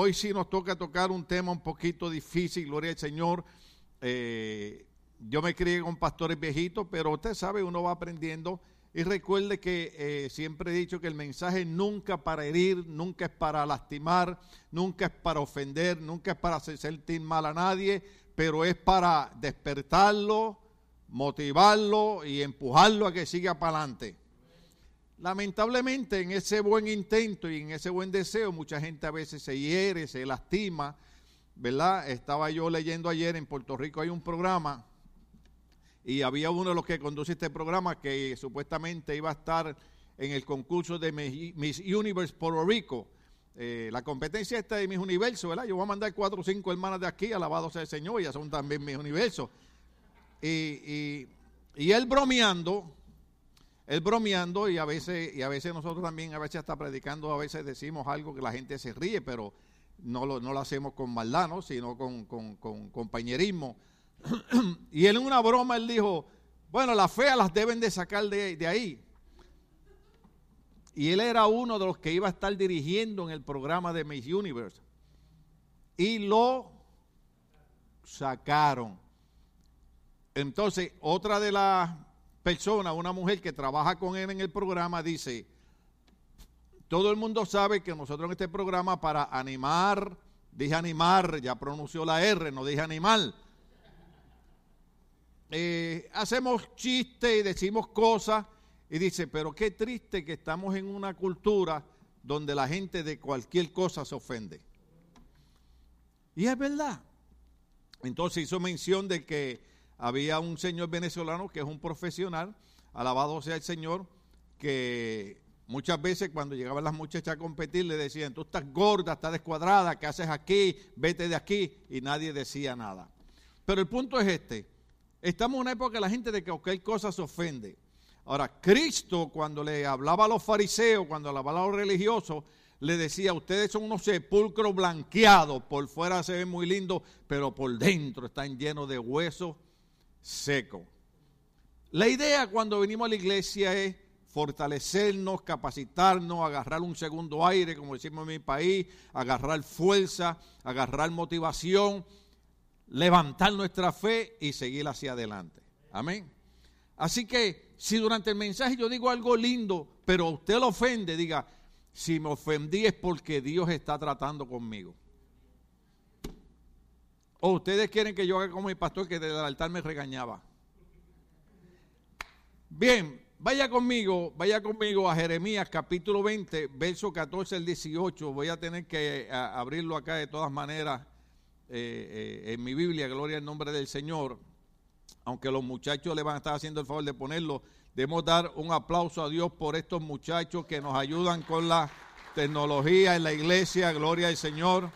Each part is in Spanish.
hoy sí nos toca tocar un tema un poquito difícil, gloria al Señor. Eh, yo me crié con pastores viejitos, pero usted sabe, uno va aprendiendo. Y recuerde que eh, siempre he dicho que el mensaje nunca para herir, nunca es para lastimar, nunca es para ofender, nunca es para hacer sentir mal a nadie, pero es para despertarlo, motivarlo y empujarlo a que siga para adelante. Lamentablemente en ese buen intento y en ese buen deseo mucha gente a veces se hiere, se lastima, ¿verdad? Estaba yo leyendo ayer en Puerto Rico hay un programa y había uno de los que conduce este programa que supuestamente iba a estar en el concurso de Miss Universe Puerto Rico. Eh, la competencia esta de Miss Universo, ¿verdad? Yo voy a mandar cuatro o cinco hermanas de aquí, alabado sea el Señor, ya son también Miss Universo. Y él bromeando, él bromeando y a veces y a veces nosotros también a veces hasta predicando a veces decimos algo que la gente se ríe pero no lo, no lo hacemos con maldad ¿no? sino con, compañerismo. Y él en una broma él dijo bueno las feas las deben de sacar de, de ahí y él era uno de los que iba a estar dirigiendo en el programa de Miss Universe. Y lo sacaron. Entonces otra de las persona, una mujer que trabaja con él en el programa, dice, todo el mundo sabe que nosotros en este programa para animar, dije animar, ya pronunció la R, no dije animal, eh, hacemos chistes y decimos cosas y dice, pero qué triste que estamos en una cultura donde la gente de cualquier cosa se ofende. Y es verdad. Entonces hizo mención de que había un señor venezolano que es un profesional, alabado sea el Señor, que muchas veces cuando llegaban las muchachas a competir le decían, tú estás gorda, estás descuadrada, ¿qué haces aquí? Vete de aquí. Y nadie decía nada. Pero el punto es este, estamos en una época que la gente de cualquier cosa se ofende. Ahora, Cristo cuando le hablaba a los fariseos, cuando le hablaba a los religiosos, le decía, ustedes son unos sepulcros blanqueados, por fuera se ven muy lindos, pero por dentro están llenos de huesos seco. La idea cuando venimos a la iglesia es fortalecernos, capacitarnos, agarrar un segundo aire, como decimos en mi país, agarrar fuerza, agarrar motivación, levantar nuestra fe y seguir hacia adelante. Amén. Así que si durante el mensaje yo digo algo lindo, pero usted lo ofende, diga, si me ofendí es porque Dios está tratando conmigo. ¿O ustedes quieren que yo haga como mi pastor que desde el altar me regañaba? Bien, vaya conmigo, vaya conmigo a Jeremías capítulo 20, verso 14 al 18. Voy a tener que abrirlo acá de todas maneras eh, eh, en mi Biblia, gloria al nombre del Señor. Aunque los muchachos le van a estar haciendo el favor de ponerlo, debemos dar un aplauso a Dios por estos muchachos que nos ayudan con la tecnología en la iglesia, gloria al Señor.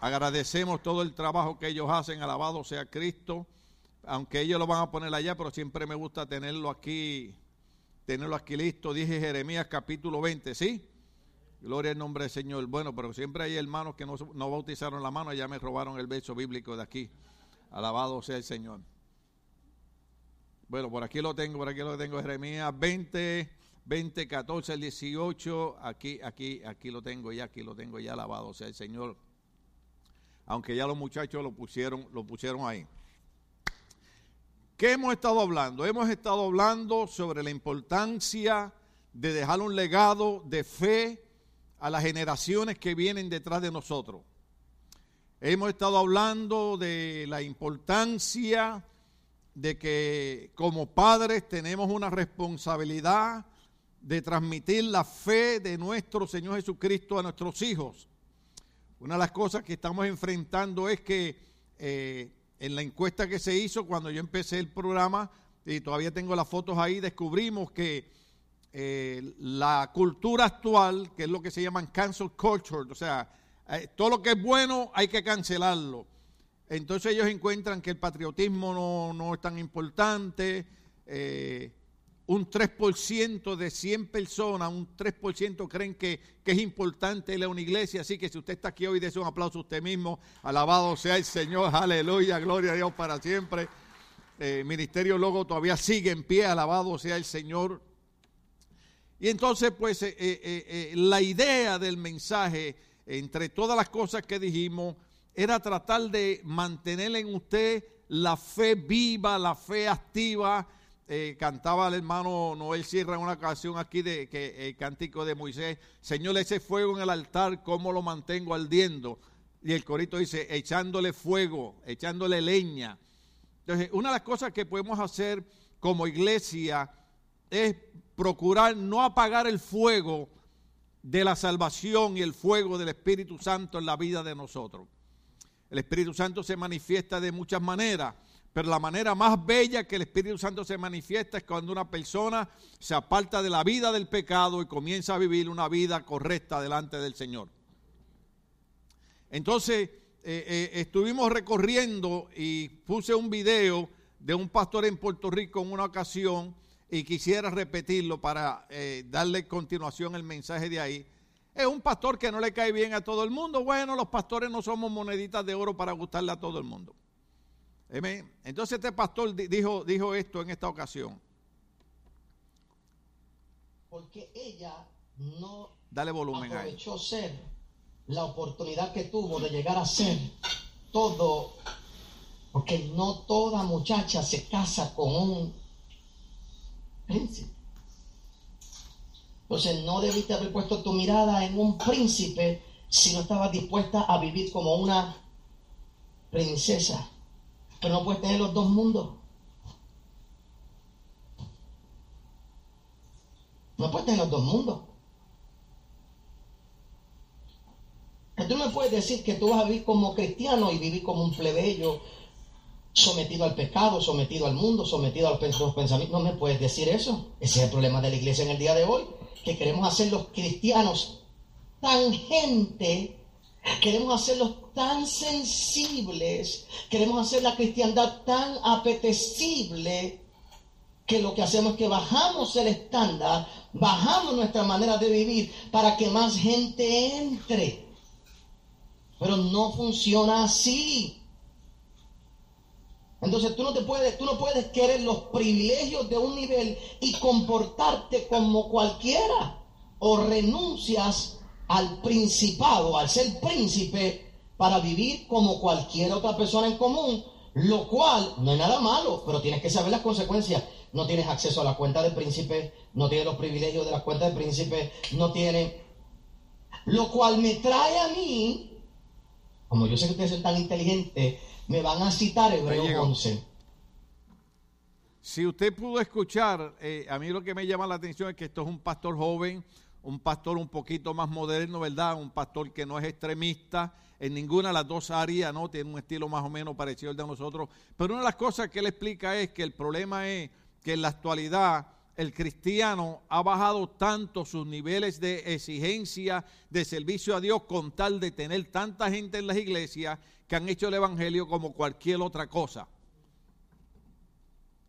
Agradecemos todo el trabajo que ellos hacen, alabado sea Cristo, aunque ellos lo van a poner allá, pero siempre me gusta tenerlo aquí, tenerlo aquí listo. Dije Jeremías capítulo 20, ¿sí? Gloria al nombre del Señor. Bueno, pero siempre hay hermanos que no, no bautizaron la mano, ya me robaron el verso bíblico de aquí. Alabado sea el Señor. Bueno, por aquí lo tengo, por aquí lo tengo, Jeremías 20, 20, 14 al 18. Aquí, aquí, aquí lo tengo ya, aquí lo tengo ya, alabado sea el Señor aunque ya los muchachos lo pusieron, lo pusieron ahí. ¿Qué hemos estado hablando? Hemos estado hablando sobre la importancia de dejar un legado de fe a las generaciones que vienen detrás de nosotros. Hemos estado hablando de la importancia de que como padres tenemos una responsabilidad de transmitir la fe de nuestro Señor Jesucristo a nuestros hijos. Una de las cosas que estamos enfrentando es que eh, en la encuesta que se hizo cuando yo empecé el programa, y todavía tengo las fotos ahí, descubrimos que eh, la cultura actual, que es lo que se llaman cancel culture, o sea, eh, todo lo que es bueno hay que cancelarlo. Entonces ellos encuentran que el patriotismo no, no es tan importante, un 3% de 100 personas, un 3% creen que, es importante ir a una iglesia. Así que si usted está aquí hoy, dése un aplauso a usted mismo. Alabado sea el Señor, aleluya, gloria a Dios para siempre. Eh, Ministerio Logo todavía sigue en pie, alabado sea el Señor. Y entonces, pues, eh, eh, la idea del mensaje entre todas las cosas que dijimos, era tratar de mantener en usted la fe viva, la fe activa. Eh, cantaba el hermano Noel Sierra en una ocasión aquí de que el cántico de Moisés, Señor, ese fuego en el altar, ¿cómo lo mantengo ardiendo? Y el corito dice, echándole fuego, echándole leña. Entonces, una de las cosas que podemos hacer como iglesia es procurar no apagar el fuego de la salvación y el fuego del Espíritu Santo en la vida de nosotros. El Espíritu Santo se manifiesta de muchas maneras, pero la manera más bella que el Espíritu Santo se manifiesta es cuando una persona se aparta de la vida del pecado y comienza a vivir una vida correcta delante del Señor. Entonces, eh, eh, estuvimos recorriendo y puse un video de un pastor en Puerto Rico en una ocasión y quisiera repetirlo para eh, darle continuación el mensaje de ahí. Es un pastor que no le cae bien a todo el mundo. Bueno, los pastores no somos moneditas de oro para gustarle a todo el mundo. Entonces este pastor dijo, dijo esto en esta ocasión. Porque ella no Dale volumen aprovechó ser la oportunidad que tuvo de llegar a ser todo, porque no toda muchacha se casa con un príncipe. Entonces no debiste haber puesto tu mirada en un príncipe si no estabas dispuesta a vivir como una princesa. Pero no puedes tener los dos mundos. No puedes tener los dos mundos. Tú no me puedes decir que tú vas a vivir como cristiano y vivir como un plebeyo, sometido al pecado, sometido al mundo, sometido a los pensamientos. No me puedes decir eso. Ese es el problema de la iglesia en el día de hoy que queremos hacer los cristianos tan gente, queremos hacerlos tan sensibles, queremos hacer la cristiandad tan apetecible, que lo que hacemos es que bajamos el estándar, bajamos nuestra manera de vivir para que más gente entre. Pero no funciona así. Entonces tú no te puedes, tú no puedes querer los privilegios de un nivel y comportarte como cualquiera. O renuncias al principado, al ser príncipe, para vivir como cualquier otra persona en común, lo cual no es nada malo, pero tienes que saber las consecuencias. No tienes acceso a la cuenta de príncipe, no tienes los privilegios de la cuenta de príncipe, no tienes... Lo cual me trae a mí, como yo sé que ustedes son tan inteligentes, me van a citar Hebreos 11. Si usted pudo escuchar, eh, a mí lo que me llama la atención es que esto es un pastor joven, un pastor un poquito más moderno, ¿verdad? Un pastor que no es extremista en ninguna de las dos áreas, ¿no? Tiene un estilo más o menos parecido al de nosotros. Pero una de las cosas que él explica es que el problema es que en la actualidad el cristiano ha bajado tanto sus niveles de exigencia, de servicio a Dios, con tal de tener tanta gente en las iglesias que han hecho el Evangelio como cualquier otra cosa.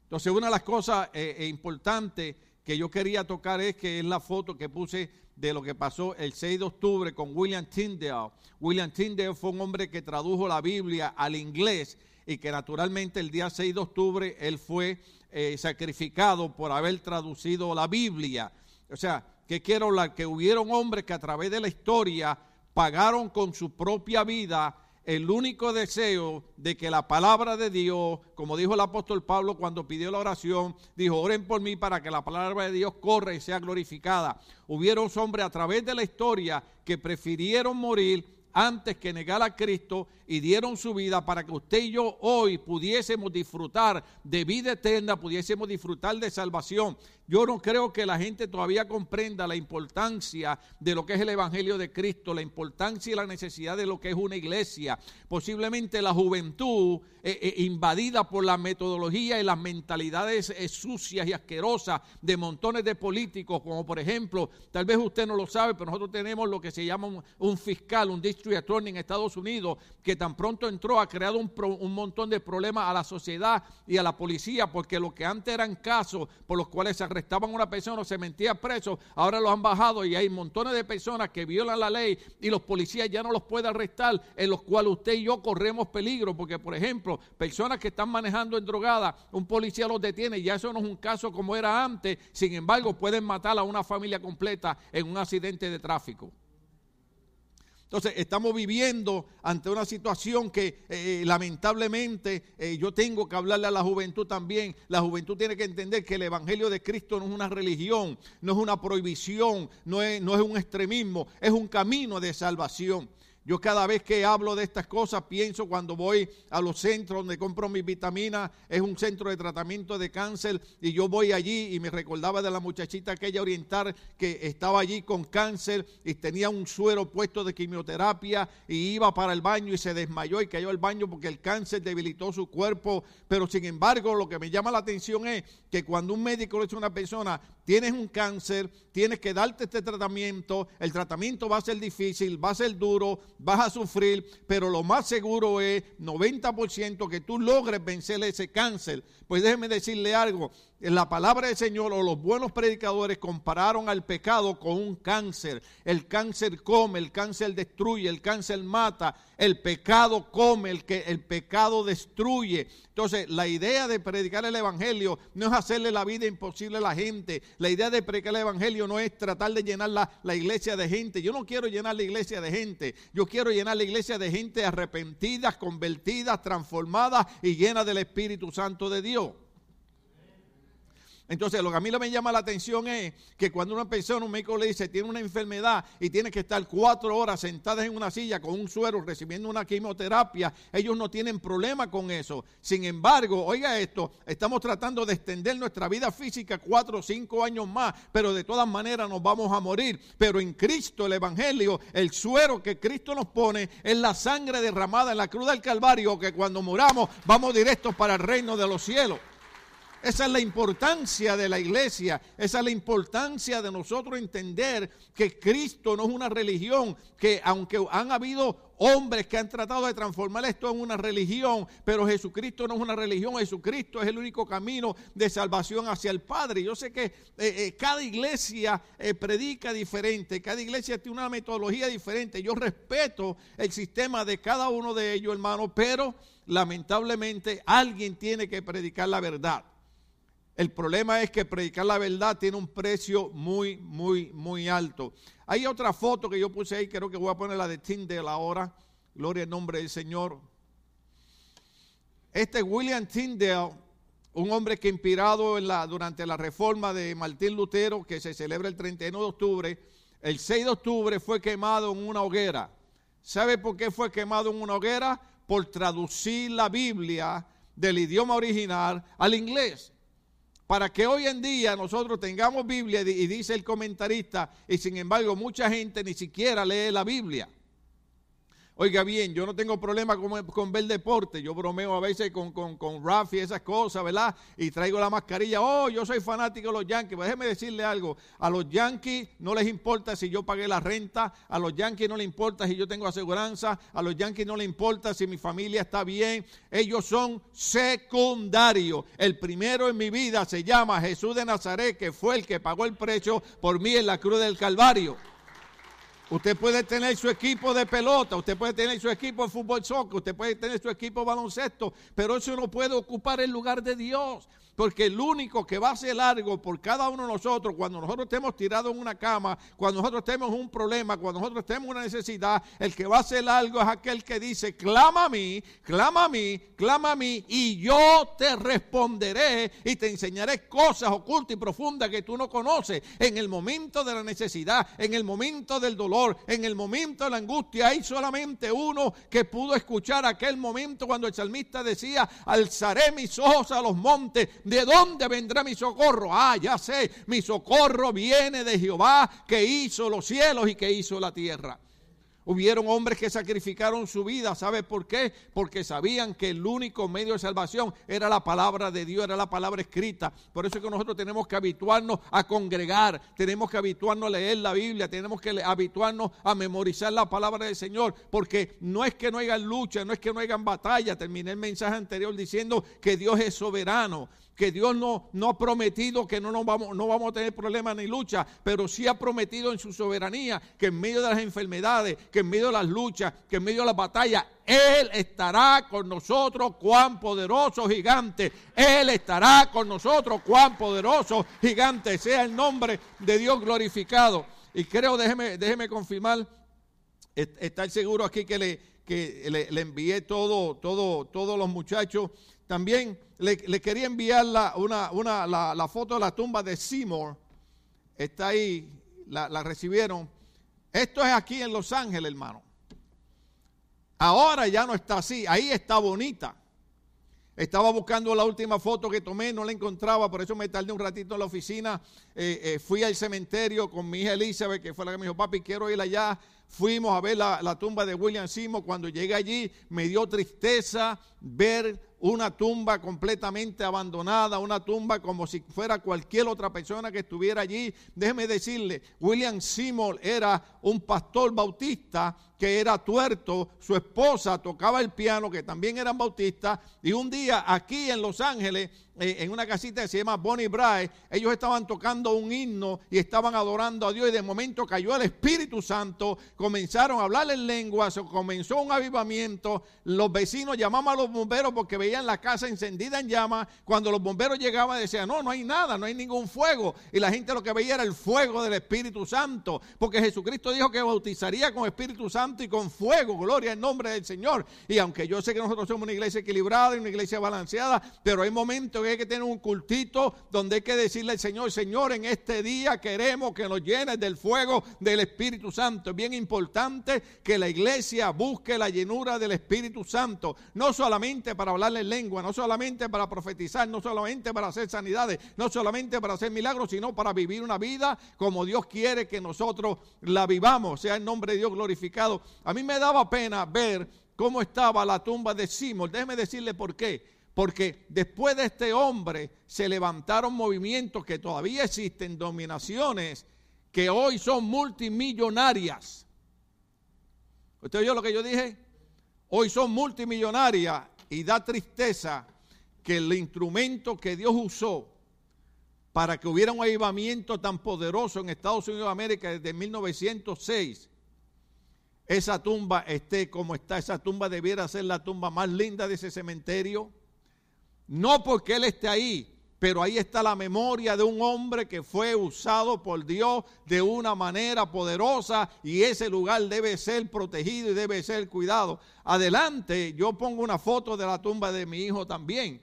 Entonces, una de las cosas eh, eh, importantes que yo quería tocar es que es la foto que puse de lo que pasó el 6 de octubre con William Tyndale. William Tyndale fue un hombre que tradujo la Biblia al inglés y que naturalmente el día 6 de octubre él fue eh, sacrificado por haber traducido la Biblia. O sea, que quiero hablar? Que hubieron hombres que a través de la historia pagaron con su propia vida el único deseo de que la palabra de Dios, como dijo el apóstol Pablo cuando pidió la oración, dijo, oren por mí para que la palabra de Dios corra y sea glorificada. Hubieron hombres a través de la historia que prefirieron morir antes que negar a Cristo y dieron su vida para que usted y yo hoy pudiésemos disfrutar de vida eterna, pudiésemos disfrutar de salvación. Yo no creo que la gente todavía comprenda la importancia de lo que es el Evangelio de Cristo, la importancia y la necesidad de lo que es una iglesia. Posiblemente la juventud eh, eh, invadida por la metodología y las mentalidades eh, sucias y asquerosas de montones de políticos, como por ejemplo, tal vez usted no lo sabe, pero nosotros tenemos lo que se llama un, fiscal, un district attorney en Estados Unidos, que tan pronto entró ha creado un, montón de problemas a la sociedad y a la policía, porque lo que antes eran casos por los cuales se arrestaban una persona o se mentía preso, ahora lo han bajado y hay montones de personas que violan la ley y los policías ya no los pueden arrestar, en los cuales usted y yo corremos peligro, porque por ejemplo, personas que están manejando en drogada, un policía los detiene, ya eso no es un caso como era antes, sin embargo pueden matar a una familia completa en un accidente de tráfico. Entonces, estamos viviendo ante una situación que eh, lamentablemente eh, yo tengo que hablarle a la juventud también. La juventud tiene que entender que el Evangelio de Cristo no es una religión, no es una prohibición, no es un extremismo, es un camino de salvación. Yo cada vez que hablo de estas cosas pienso cuando voy a los centros donde compro mis vitaminas, es un centro de tratamiento de cáncer y yo voy allí y me recordaba de la muchachita aquella oriental que estaba allí con cáncer y tenía un suero puesto de quimioterapia y iba para el baño y se desmayó y cayó al baño porque el cáncer debilitó su cuerpo, pero sin embargo lo que me llama la atención es que cuando un médico le dice a una persona, tienes un cáncer, tienes que darte este tratamiento, el tratamiento va a ser difícil, va a ser duro, vas a sufrir, pero lo más seguro es 90% que tú logres vencer ese cáncer. Pues déjeme decirle algo, la palabra del Señor o los buenos predicadores compararon al pecado con un cáncer. El cáncer come, el cáncer destruye, el cáncer mata, el pecado come, el, que, el pecado destruye. Entonces, la idea de predicar el Evangelio no es hacerle la vida imposible a la gente. La idea de predicar el Evangelio no es tratar de llenar la, la iglesia de gente. Yo no quiero llenar la iglesia de gente. Yo quiero llenar la iglesia de gente arrepentidas, convertidas, transformadas y llenas del Espíritu Santo de Dios. Entonces, lo que a mí me llama la atención es que cuando una persona, un médico le dice, tiene una enfermedad y tiene que estar cuatro horas sentadas en una silla con un suero recibiendo una quimioterapia, ellos no tienen problema con eso. Sin embargo, oiga esto, estamos tratando de extender nuestra vida física cuatro o cinco años más, pero de todas maneras nos vamos a morir. Pero en Cristo, el Evangelio, el suero que Cristo nos pone es la sangre derramada en la cruz del Calvario, que cuando muramos vamos directos para el reino de los cielos. Esa es la importancia de la iglesia, esa es la importancia de nosotros entender que Cristo no es una religión, que aunque han habido hombres que han tratado de transformar esto en una religión, pero Jesucristo no es una religión, Jesucristo es el único camino de salvación hacia el Padre. Yo sé que eh, eh, cada iglesia eh, predica diferente, cada iglesia tiene una metodología diferente. Yo respeto el sistema de cada uno de ellos, hermano, pero lamentablemente alguien tiene que predicar la verdad. El problema es que predicar la verdad tiene un precio muy, muy, muy alto. Hay otra foto que yo puse ahí, creo que voy a poner la de Tyndale ahora. Gloria al nombre del Señor. Este William Tyndale, un hombre que inspirado durante la reforma de Martín Lutero, que se celebra el 31 de octubre, el 6 de octubre fue quemado en una hoguera. ¿Sabe por qué fue quemado en una hoguera? Por traducir la Biblia del idioma original al inglés para que hoy en día nosotros tengamos Biblia y dice el comentarista, y sin embargo mucha gente ni siquiera lee la Biblia. Oiga bien, yo no tengo problema con, con ver deporte. Yo bromeo a veces con, con, con Rafi y esas cosas, ¿verdad? Y traigo la mascarilla. Oh, yo soy fanático de los Yankees. Pues déjeme decirle algo. A los Yankees no les importa si yo pagué la renta. A los Yankees no les importa si yo tengo aseguranza. A los Yankees no les importa si mi familia está bien. Ellos son secundarios. El primero en mi vida se llama Jesús de Nazaret, que fue el que pagó el precio por mí en la cruz del Calvario. Usted puede tener su equipo de pelota, usted puede tener su equipo de fútbol soccer, usted puede tener su equipo de baloncesto, pero eso no puede ocupar el lugar de Dios. Porque el único que va a hacer algo por cada uno de nosotros, cuando nosotros estemos tirados en una cama, cuando nosotros tenemos un problema, cuando nosotros tenemos una necesidad, el que va a hacer algo es aquel que dice, clama a mí, clama a mí, clama a mí, y yo te responderé y te enseñaré cosas ocultas y profundas que tú no conoces. En el momento de la necesidad, en el momento del dolor, en el momento de la angustia, hay solamente uno que pudo escuchar aquel momento cuando el salmista decía, alzaré mis ojos a los montes ¿De dónde vendrá mi socorro? Ah, ya sé, mi socorro viene de Jehová que hizo los cielos y que hizo la tierra. Hubieron hombres que sacrificaron su vida, ¿sabe por qué? Porque sabían que el único medio de salvación era la palabra de Dios, era la palabra escrita. Por eso es que nosotros tenemos que habituarnos a congregar, tenemos que habituarnos a leer la Biblia, tenemos que habituarnos a memorizar la palabra del Señor, porque no es que no haya lucha, no es que no haya batalla. Terminé el mensaje anterior diciendo que Dios es soberano que Dios no, no ha prometido que no, vamos, no vamos a tener problemas ni lucha, pero sí ha prometido en su soberanía que en medio de las enfermedades, que en medio de las luchas, que en medio de las batallas, Él estará con nosotros, cuán poderoso gigante. Él estará con nosotros, cuán poderoso gigante. Sea el nombre de Dios glorificado. Y creo, déjeme, déjeme confirmar estar seguro aquí que le, que le, envié todo, todo, todos los muchachos. También le, quería enviar la, una, una, la, foto de la tumba de Seymour. Está ahí, la, recibieron. Esto es aquí en Los Ángeles, hermano. Ahora ya no está así, ahí está bonita. Estaba buscando la última foto que tomé, no la encontraba, por eso me tardé un ratito en la oficina. Eh, eh, fui al cementerio con mi hija Elizabeth, que fue la que me dijo, papi, quiero ir allá. Fuimos a ver la, la tumba de William Seymour. Cuando llegué allí, me dio tristeza ver una tumba completamente abandonada, una tumba como si fuera cualquier otra persona que estuviera allí. Déjeme decirle, William Seymour era un pastor bautista que era tuerto, su esposa tocaba el piano, que también eran bautistas, y un día aquí en Los Ángeles, en una casita que se llama Bonnie Bray, ellos estaban tocando un himno y estaban adorando a Dios, y de momento cayó el Espíritu Santo, comenzaron a hablar en lenguas, comenzó un avivamiento, los vecinos llamaban a los bomberos porque veían la casa encendida en llamas, cuando los bomberos llegaban decían, no, no hay nada, no hay ningún fuego, y la gente lo que veía era el fuego del Espíritu Santo, porque Jesucristo dijo que bautizaría con Espíritu Santo, y con fuego, gloria en nombre del Señor. Y aunque yo sé que nosotros somos una iglesia equilibrada y una iglesia balanceada, pero hay momentos que hay que tener un cultito donde hay que decirle al Señor, Señor, en este día queremos que nos llenes del fuego del Espíritu Santo. Es bien importante que la iglesia busque la llenura del Espíritu Santo, no solamente para hablarle en lengua, no solamente para profetizar, no solamente para hacer sanidades, no solamente para hacer milagros, sino para vivir una vida como Dios quiere que nosotros la vivamos. Sea el nombre de Dios glorificado a mí me daba pena ver cómo estaba la tumba de Simón. Déjeme decirle por qué. Porque después de este hombre se levantaron movimientos que todavía existen, dominaciones que hoy son multimillonarias. ¿Usted oyó lo que yo dije? Hoy son multimillonarias y da tristeza que el instrumento que Dios usó para que hubiera un avivamiento tan poderoso en Estados Unidos de América desde 1906 esa tumba esté como está. Esa tumba debiera ser la tumba más linda de ese cementerio. No porque Él esté ahí, pero ahí está la memoria de un hombre que fue usado por Dios de una manera poderosa y ese lugar debe ser protegido y debe ser cuidado. Adelante, yo pongo una foto de la tumba de mi hijo también,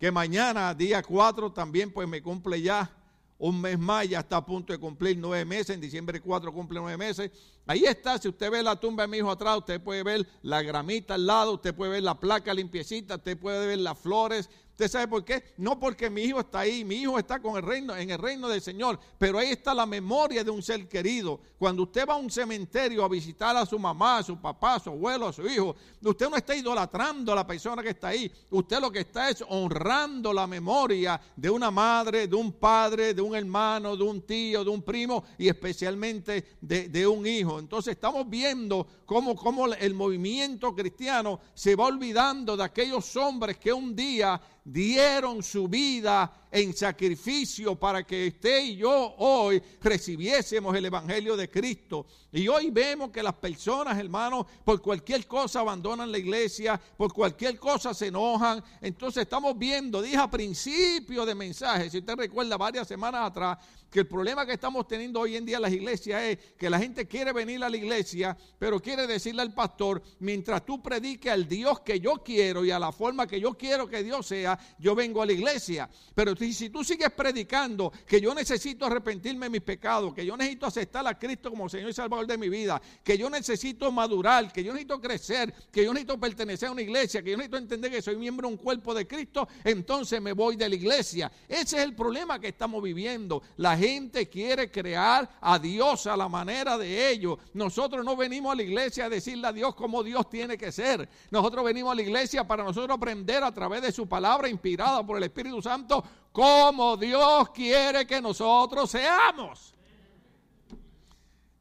que mañana, día 4, también pues me cumple ya un mes más, ya está a punto de cumplir nueve meses, en diciembre 4 cumple nueve meses. Ahí está, si usted ve la tumba de mi hijo atrás, usted puede ver la gramita al lado, usted puede ver la placa limpiecita, usted puede ver las flores, ¿Usted sabe por qué? No porque mi hijo está ahí, mi hijo está con el reino, en el reino del Señor, pero ahí está la memoria de un ser querido. Cuando usted va a un cementerio a visitar a su mamá, a su papá, a su abuelo, a su hijo, usted no está idolatrando a la persona que está ahí. Usted lo que está es honrando la memoria de una madre, de un padre, de un hermano, de un tío, de un primo y especialmente de, un hijo. Entonces estamos viendo cómo, cómo el movimiento cristiano se va olvidando de aquellos hombres que un día dieron su vida en sacrificio para que usted y yo hoy recibiésemos el Evangelio de Cristo. Y hoy vemos que las personas, hermanos, por cualquier cosa abandonan la iglesia, por cualquier cosa se enojan. Entonces estamos viendo, dije a principio de mensaje, si usted recuerda varias semanas atrás, que el problema que estamos teniendo hoy en día en las iglesias es que la gente quiere venir a la iglesia, pero quiere decirle al pastor, mientras tú prediques al Dios que yo quiero y a la forma que yo quiero que Dios sea, yo vengo a la iglesia. Pero si tú sigues predicando que yo necesito arrepentirme de mis pecados, que yo necesito aceptar a Cristo como Señor y Salvador de mi vida, que yo necesito madurar, que yo necesito crecer, que yo necesito pertenecer a una iglesia, que yo necesito entender que soy miembro de un cuerpo de Cristo, entonces me voy de la iglesia. Ese es el problema que estamos viviendo. La gente quiere crear a Dios a la manera de ellos. Nosotros no venimos a la iglesia a decirle a Dios cómo Dios tiene que ser. Nosotros venimos a la iglesia para nosotros aprender a través de su palabra inspirada por el Espíritu Santo como Dios quiere que nosotros seamos.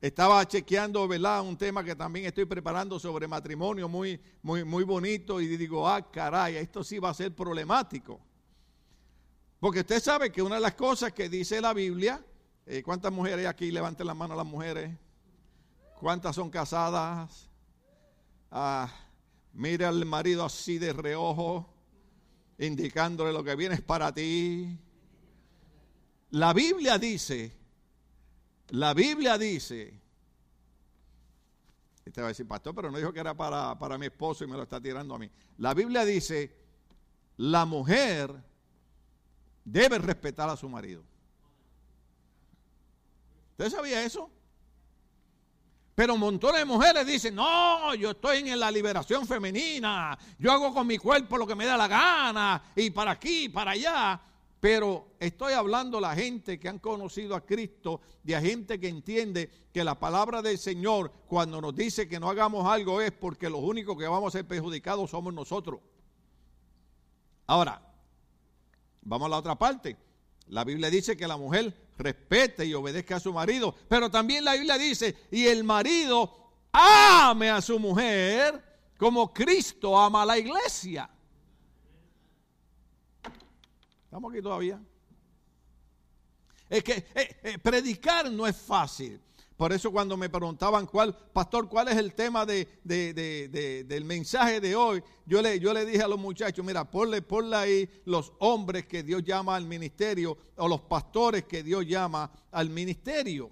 Estaba chequeando, ¿verdad? Un tema que también estoy preparando sobre matrimonio muy, muy, muy bonito y digo, ah, caray, esto sí va a ser problemático. Porque usted sabe que una de las cosas que dice la Biblia, eh, ¿cuántas mujeres aquí? Levanten la mano las mujeres. ¿Cuántas son casadas? Ah, mire al marido así de reojo indicándole lo que viene es para ti. La Biblia dice, la Biblia dice Este va a decir, pastor, pero no dijo que era para, para mi esposo y me lo está tirando a mí. La Biblia dice, la mujer debe respetar a su marido. ¿Usted sabía eso? Pero montones de mujeres dicen, no, yo estoy en la liberación femenina, yo hago con mi cuerpo lo que me da la gana, y para aquí, para allá. Pero estoy hablando de la gente que han conocido a Cristo, de gente que entiende que la palabra del Señor, cuando nos dice que no hagamos algo, es porque los únicos que vamos a ser perjudicados somos nosotros. Ahora, vamos a la otra parte. La Biblia dice que la mujer respete y obedezca a su marido, pero también la Biblia dice, y el marido ame a su mujer como Cristo ama a la iglesia. ¿Estamos aquí todavía? Es que eh, eh, predicar no es fácil. Por eso cuando me preguntaban, cuál, pastor, cuál es el tema de, del mensaje de hoy, yo le, yo le dije a los muchachos, mira, ponle, ponle ahí los hombres que Dios llama al ministerio o los pastores que Dios llama al ministerio.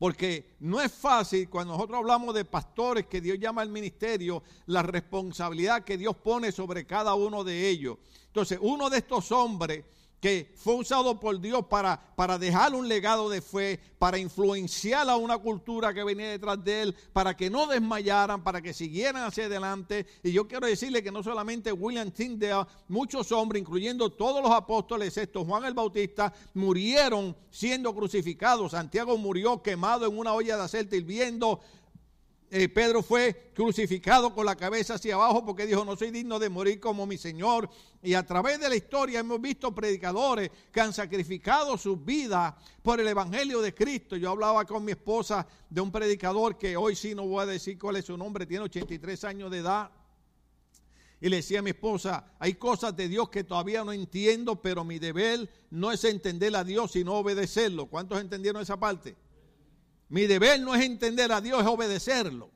Porque no es fácil cuando nosotros hablamos de pastores que Dios llama al ministerio, la responsabilidad que Dios pone sobre cada uno de ellos. Entonces, uno de estos hombres que fue usado por Dios para, para dejar un legado de fe, para influenciar a una cultura que venía detrás de él, para que no desmayaran, para que siguieran hacia adelante. Y yo quiero decirle que no solamente William Tyndale, muchos hombres, incluyendo todos los apóstoles, excepto Juan el Bautista, murieron siendo crucificados. Santiago murió quemado en una olla de aceite hirviendo. Eh, Pedro fue crucificado con la cabeza hacia abajo porque dijo, no soy digno de morir como mi Señor. Y a través de la historia hemos visto predicadores que han sacrificado sus vidas por el Evangelio de Cristo. Yo hablaba con mi esposa de un predicador que hoy sí no voy a decir cuál es su nombre, tiene 83 años de edad. Y le decía a mi esposa, hay cosas de Dios que todavía no entiendo, pero mi deber no es entender a Dios, sino obedecerlo. ¿Cuántos entendieron esa parte? Mi deber no es entender a Dios, es obedecerlo.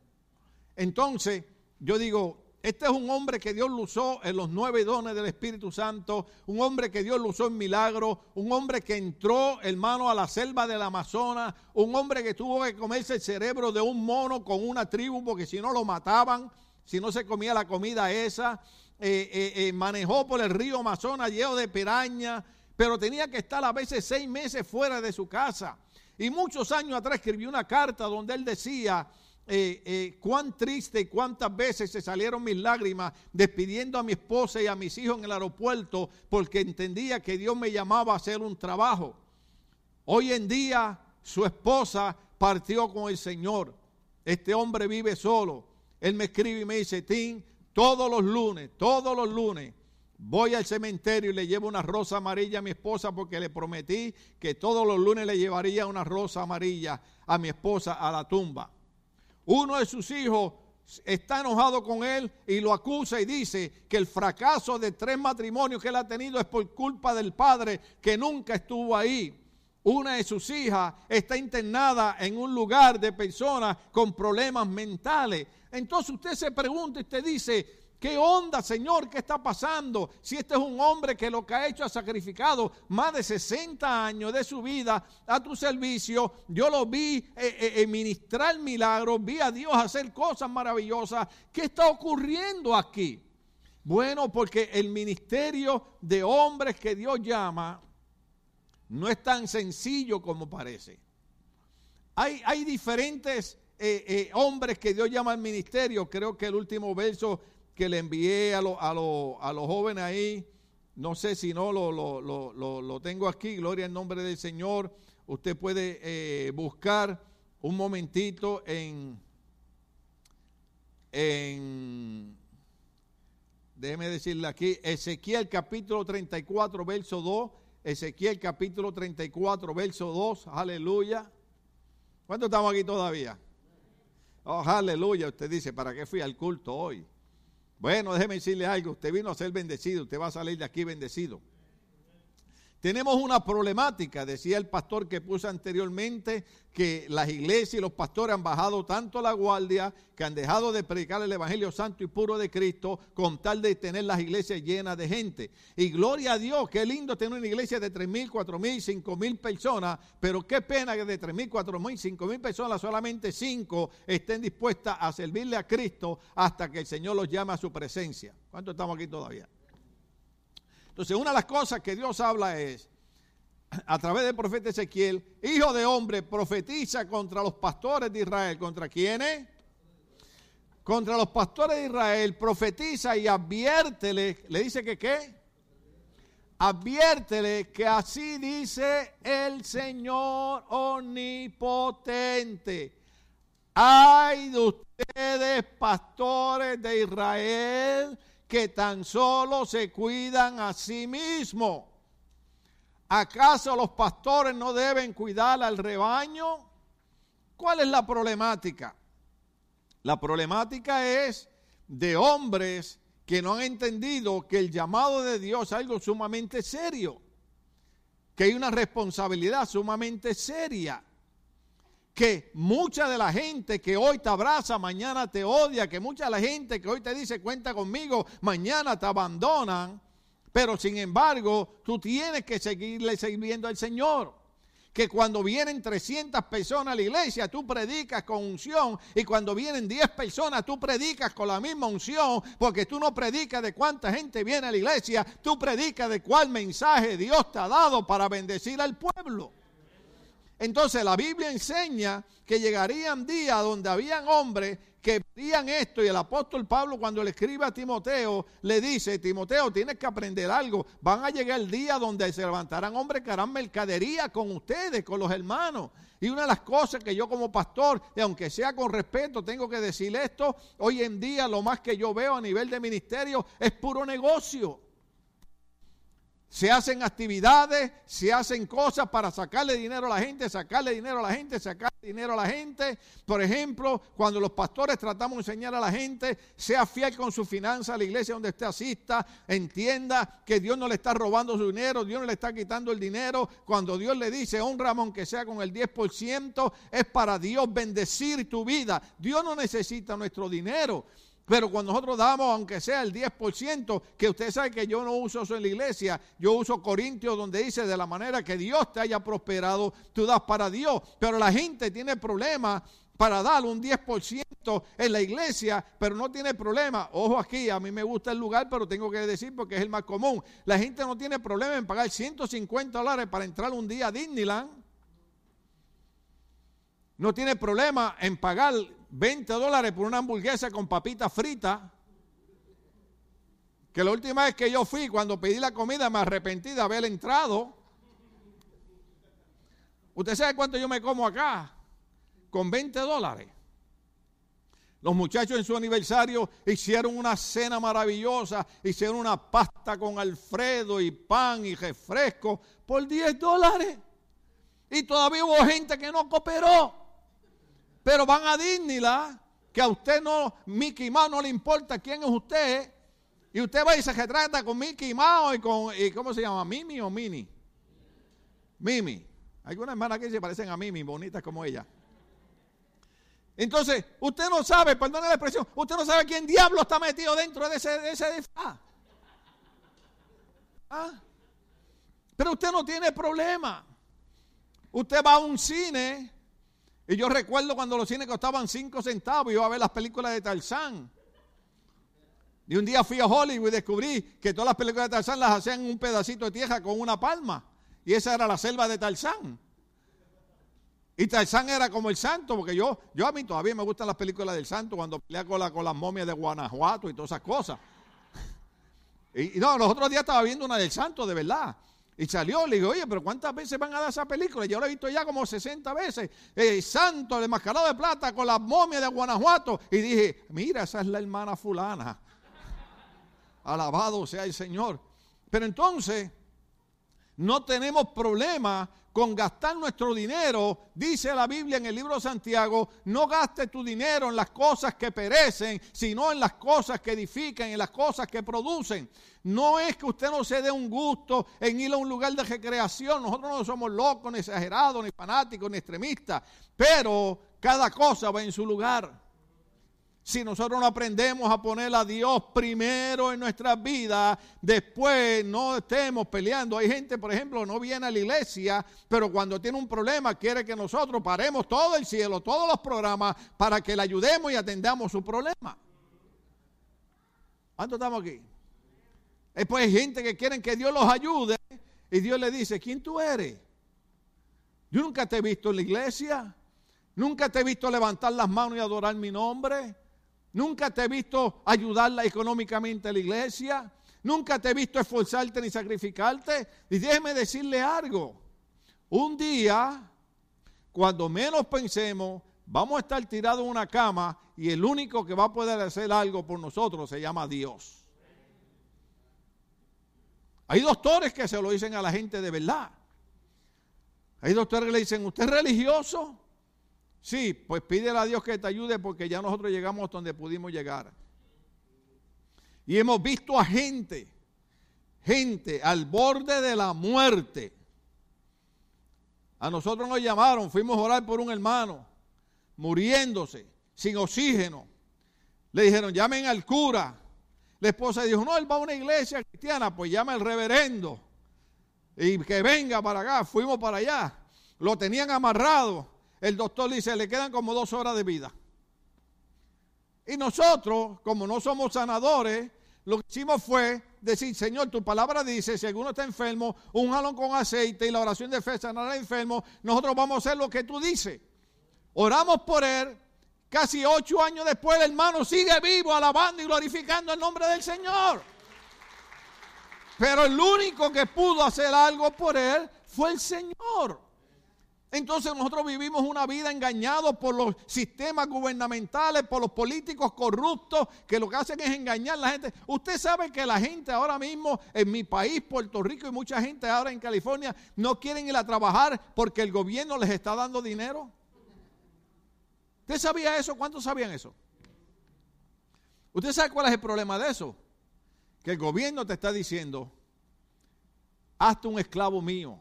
Entonces, yo digo, este es un hombre que Dios lo usó en los nueve dones del Espíritu Santo, un hombre que Dios lo usó en milagros, un hombre que entró, hermano, a la selva del Amazonas, un hombre que tuvo que comerse el cerebro de un mono con una tribu, porque si no lo mataban, si no se comía la comida esa, eh, eh, eh, manejó por el río Amazonas lleno de piraña, pero tenía que estar a veces seis meses fuera de su casa. Y muchos años atrás escribió una carta donde él decía eh, eh, cuán triste y cuántas veces se salieron mis lágrimas despidiendo a mi esposa y a mis hijos en el aeropuerto porque entendía que Dios me llamaba a hacer un trabajo. Hoy en día su esposa partió con el Señor. Este hombre vive solo. Él me escribe y me dice, Tim, todos los lunes, todos los lunes, Voy al cementerio y le llevo una rosa amarilla a mi esposa porque le prometí que todos los lunes le llevaría una rosa amarilla a mi esposa a la tumba. Uno de sus hijos está enojado con él y lo acusa y dice que el fracaso de tres matrimonios que él ha tenido es por culpa del padre que nunca estuvo ahí. Una de sus hijas está internada en un lugar de personas con problemas mentales. Entonces usted se pregunta y usted dice, ¿Qué onda, Señor? ¿Qué está pasando? Si este es un hombre que lo que ha hecho ha sacrificado más de 60 años de su vida a tu servicio, yo lo vi eh, eh, eh, ministrar milagros, vi a Dios hacer cosas maravillosas. ¿Qué está ocurriendo aquí? Bueno, porque el ministerio de hombres que Dios llama no es tan sencillo como parece. Hay, hay diferentes hombres que Dios llama al ministerio. Creo que el último verso que le envié a, a, los jóvenes ahí. No sé si no lo, lo, tengo aquí, gloria al nombre del Señor. Usted puede eh, buscar un momentito en, en, déjeme decirle aquí, Ezequiel capítulo 34, verso 2. Ezequiel capítulo 34, verso 2. Aleluya. ¿Cuánto estamos aquí todavía? Oh, aleluya. Usted dice, ¿para qué fui al culto hoy? Bueno, déjeme decirle algo. Usted vino a ser bendecido. Usted va a salir de aquí bendecido. Tenemos una problemática, decía el pastor que puse anteriormente, que las iglesias y los pastores han bajado tanto la guardia que han dejado de predicar el Evangelio santo y puro de Cristo con tal de tener las iglesias llenas de gente. Y gloria a Dios, qué lindo tener una iglesia de 3 mil, 4 mil, 5 mil personas, pero qué pena que de 3 mil, 4 mil, 5 mil personas solamente 5 estén dispuestas a servirle a Cristo hasta que el Señor los llame a su presencia. ¿Cuánto estamos aquí todavía? Entonces, una de las cosas que Dios habla es, a través del profeta Ezequiel, hijo de hombre, profetiza contra los pastores de Israel. ¿Contra quiénes? Contra los pastores de Israel, profetiza y adviértele, le dice que qué? Adviértele que así dice el Señor omnipotente. Ay de ustedes, pastores de Israel, que tan solo se cuidan a sí mismos. ¿Acaso los pastores no deben cuidar al rebaño? ¿Cuál es la problemática? La problemática es de hombres que no han entendido que el llamado de Dios es algo sumamente serio, que hay una responsabilidad sumamente seria que mucha de la gente que hoy te abraza, mañana te odia, que mucha de la gente que hoy te dice cuenta conmigo, mañana te abandonan, pero sin embargo tú tienes que seguirle sirviendo al Señor. Que cuando vienen 300 personas a la iglesia, tú predicas con unción. Y cuando vienen 10 personas, tú predicas con la misma unción. Porque tú no predicas de cuánta gente viene a la iglesia. Tú predicas de cuál mensaje Dios te ha dado para bendecir al pueblo. Entonces la Biblia enseña que llegarían días donde habían hombres que veían esto y el apóstol Pablo cuando le escribe a Timoteo le dice, Timoteo, tienes que aprender algo, van a llegar el día donde se levantarán hombres que harán mercadería con ustedes, con los hermanos. Y una de las cosas que yo como pastor, y aunque sea con respeto, tengo que decir esto, hoy en día lo más que yo veo a nivel de ministerio es puro negocio. Se hacen actividades, se hacen cosas para sacarle dinero a la gente, sacarle dinero a la gente, sacarle dinero a la gente. Por ejemplo, cuando los pastores tratamos de enseñar a la gente, sea fiel con su finanza la iglesia donde usted asista, entienda que Dios no le está robando su dinero, Dios no le está quitando el dinero. Cuando Dios le dice, honra aunque sea con el 10%, es para Dios bendecir tu vida. Dios no necesita nuestro dinero. Pero cuando nosotros damos, aunque sea el 10%, que usted sabe que yo no uso eso en la iglesia, yo uso Corintios donde dice de la manera que Dios te haya prosperado, tú das para Dios. Pero la gente tiene problemas para dar un 10% en la iglesia, pero no tiene problema. Ojo aquí, a mí me gusta el lugar, pero tengo que decir porque es el más común. La gente no tiene problema en pagar 150 dólares para entrar un día a Disneyland. No tiene problema en pagar 20 dólares por una hamburguesa con papita frita. Que la última vez que yo fui, cuando pedí la comida, me arrepentí de haber entrado. ¿Usted sabe cuánto yo me como acá? Con 20 dólares. Los muchachos en su aniversario hicieron una cena maravillosa, hicieron una pasta con Alfredo y pan y refresco por 10 dólares. Y todavía hubo gente que no cooperó. Pero van a Disneyland, que a usted no, Mickey Mouse no le importa quién es usted. Y usted va y se retrata con Mickey Mouse y con, y ¿cómo se llama? ¿Mimi o Mini? Mimi. Algunas hermanas que se parecen a Mimi, bonitas como ella. Entonces, usted no sabe, perdone la expresión, usted no sabe quién diablo está metido dentro de ese, de ese ¿Ah? Pero usted no tiene problema. Usted va a un cine y yo recuerdo cuando los cines costaban 5 centavos y iba a ver las películas de Tarzán. Y un día fui a Hollywood y descubrí que todas las películas de Tarzán las hacían en un pedacito de tierra con una palma. Y esa era la selva de Tarzán. Y Tarzán era como el santo, porque yo, yo a mí todavía me gustan las películas del santo cuando pelea con, con las momias de Guanajuato y todas esas cosas. Y, y no, los otros días estaba viendo una del santo, de verdad. Y salió, le digo, oye, pero ¿cuántas veces van a dar esa película? Yo la he visto ya como 60 veces. El santo, el mascarado de plata con la momia de Guanajuato. Y dije, mira, esa es la hermana fulana. Alabado sea el Señor. Pero entonces, no tenemos problema con gastar nuestro dinero, dice la Biblia en el libro de Santiago, no gaste tu dinero en las cosas que perecen, sino en las cosas que edifican, en las cosas que producen. No es que usted no se dé un gusto en ir a un lugar de recreación, nosotros no somos locos, ni exagerados, ni fanáticos, ni extremistas, pero cada cosa va en su lugar. Si nosotros no aprendemos a poner a Dios primero en nuestras vidas, después no estemos peleando. Hay gente, por ejemplo, no viene a la iglesia, pero cuando tiene un problema quiere que nosotros paremos todo el cielo, todos los programas, para que le ayudemos y atendamos su problema. ¿Cuánto estamos aquí? Después hay gente que quieren que Dios los ayude y Dios le dice, ¿quién tú eres? Yo nunca te he visto en la iglesia, nunca te he visto levantar las manos y adorar mi nombre. Nunca te he visto ayudarla económicamente a la iglesia. Nunca te he visto esforzarte ni sacrificarte. Y déjeme decirle algo. Un día, cuando menos pensemos, vamos a estar tirados en una cama y el único que va a poder hacer algo por nosotros se llama Dios. Hay doctores que se lo dicen a la gente de verdad. Hay doctores que le dicen, ¿usted es religioso? Sí, pues pídele a Dios que te ayude porque ya nosotros llegamos donde pudimos llegar. Y hemos visto a gente, gente al borde de la muerte. A nosotros nos llamaron, fuimos a orar por un hermano, muriéndose, sin oxígeno. Le dijeron, llamen al cura. La esposa dijo, no, él va a una iglesia cristiana, pues llama al reverendo. Y que venga para acá. Fuimos para allá. Lo tenían amarrado el doctor dice, le quedan como dos horas de vida. Y nosotros, como no somos sanadores, lo que hicimos fue decir, Señor, tu palabra dice, si alguno está enfermo, un jalón con aceite y la oración de fe sanará al enfermo, nosotros vamos a hacer lo que tú dices. Oramos por él, casi ocho años después el hermano sigue vivo, alabando y glorificando el nombre del Señor. Pero el único que pudo hacer algo por él fue el Señor. Entonces nosotros vivimos una vida engañados por los sistemas gubernamentales, por los políticos corruptos, que lo que hacen es engañar a la gente. Usted sabe que la gente ahora mismo en mi país, Puerto Rico y mucha gente ahora en California, no quieren ir a trabajar porque el gobierno les está dando dinero. ¿Usted sabía eso? ¿Cuántos sabían eso? ¿Usted sabe cuál es el problema de eso? Que el gobierno te está diciendo, hazte un esclavo mío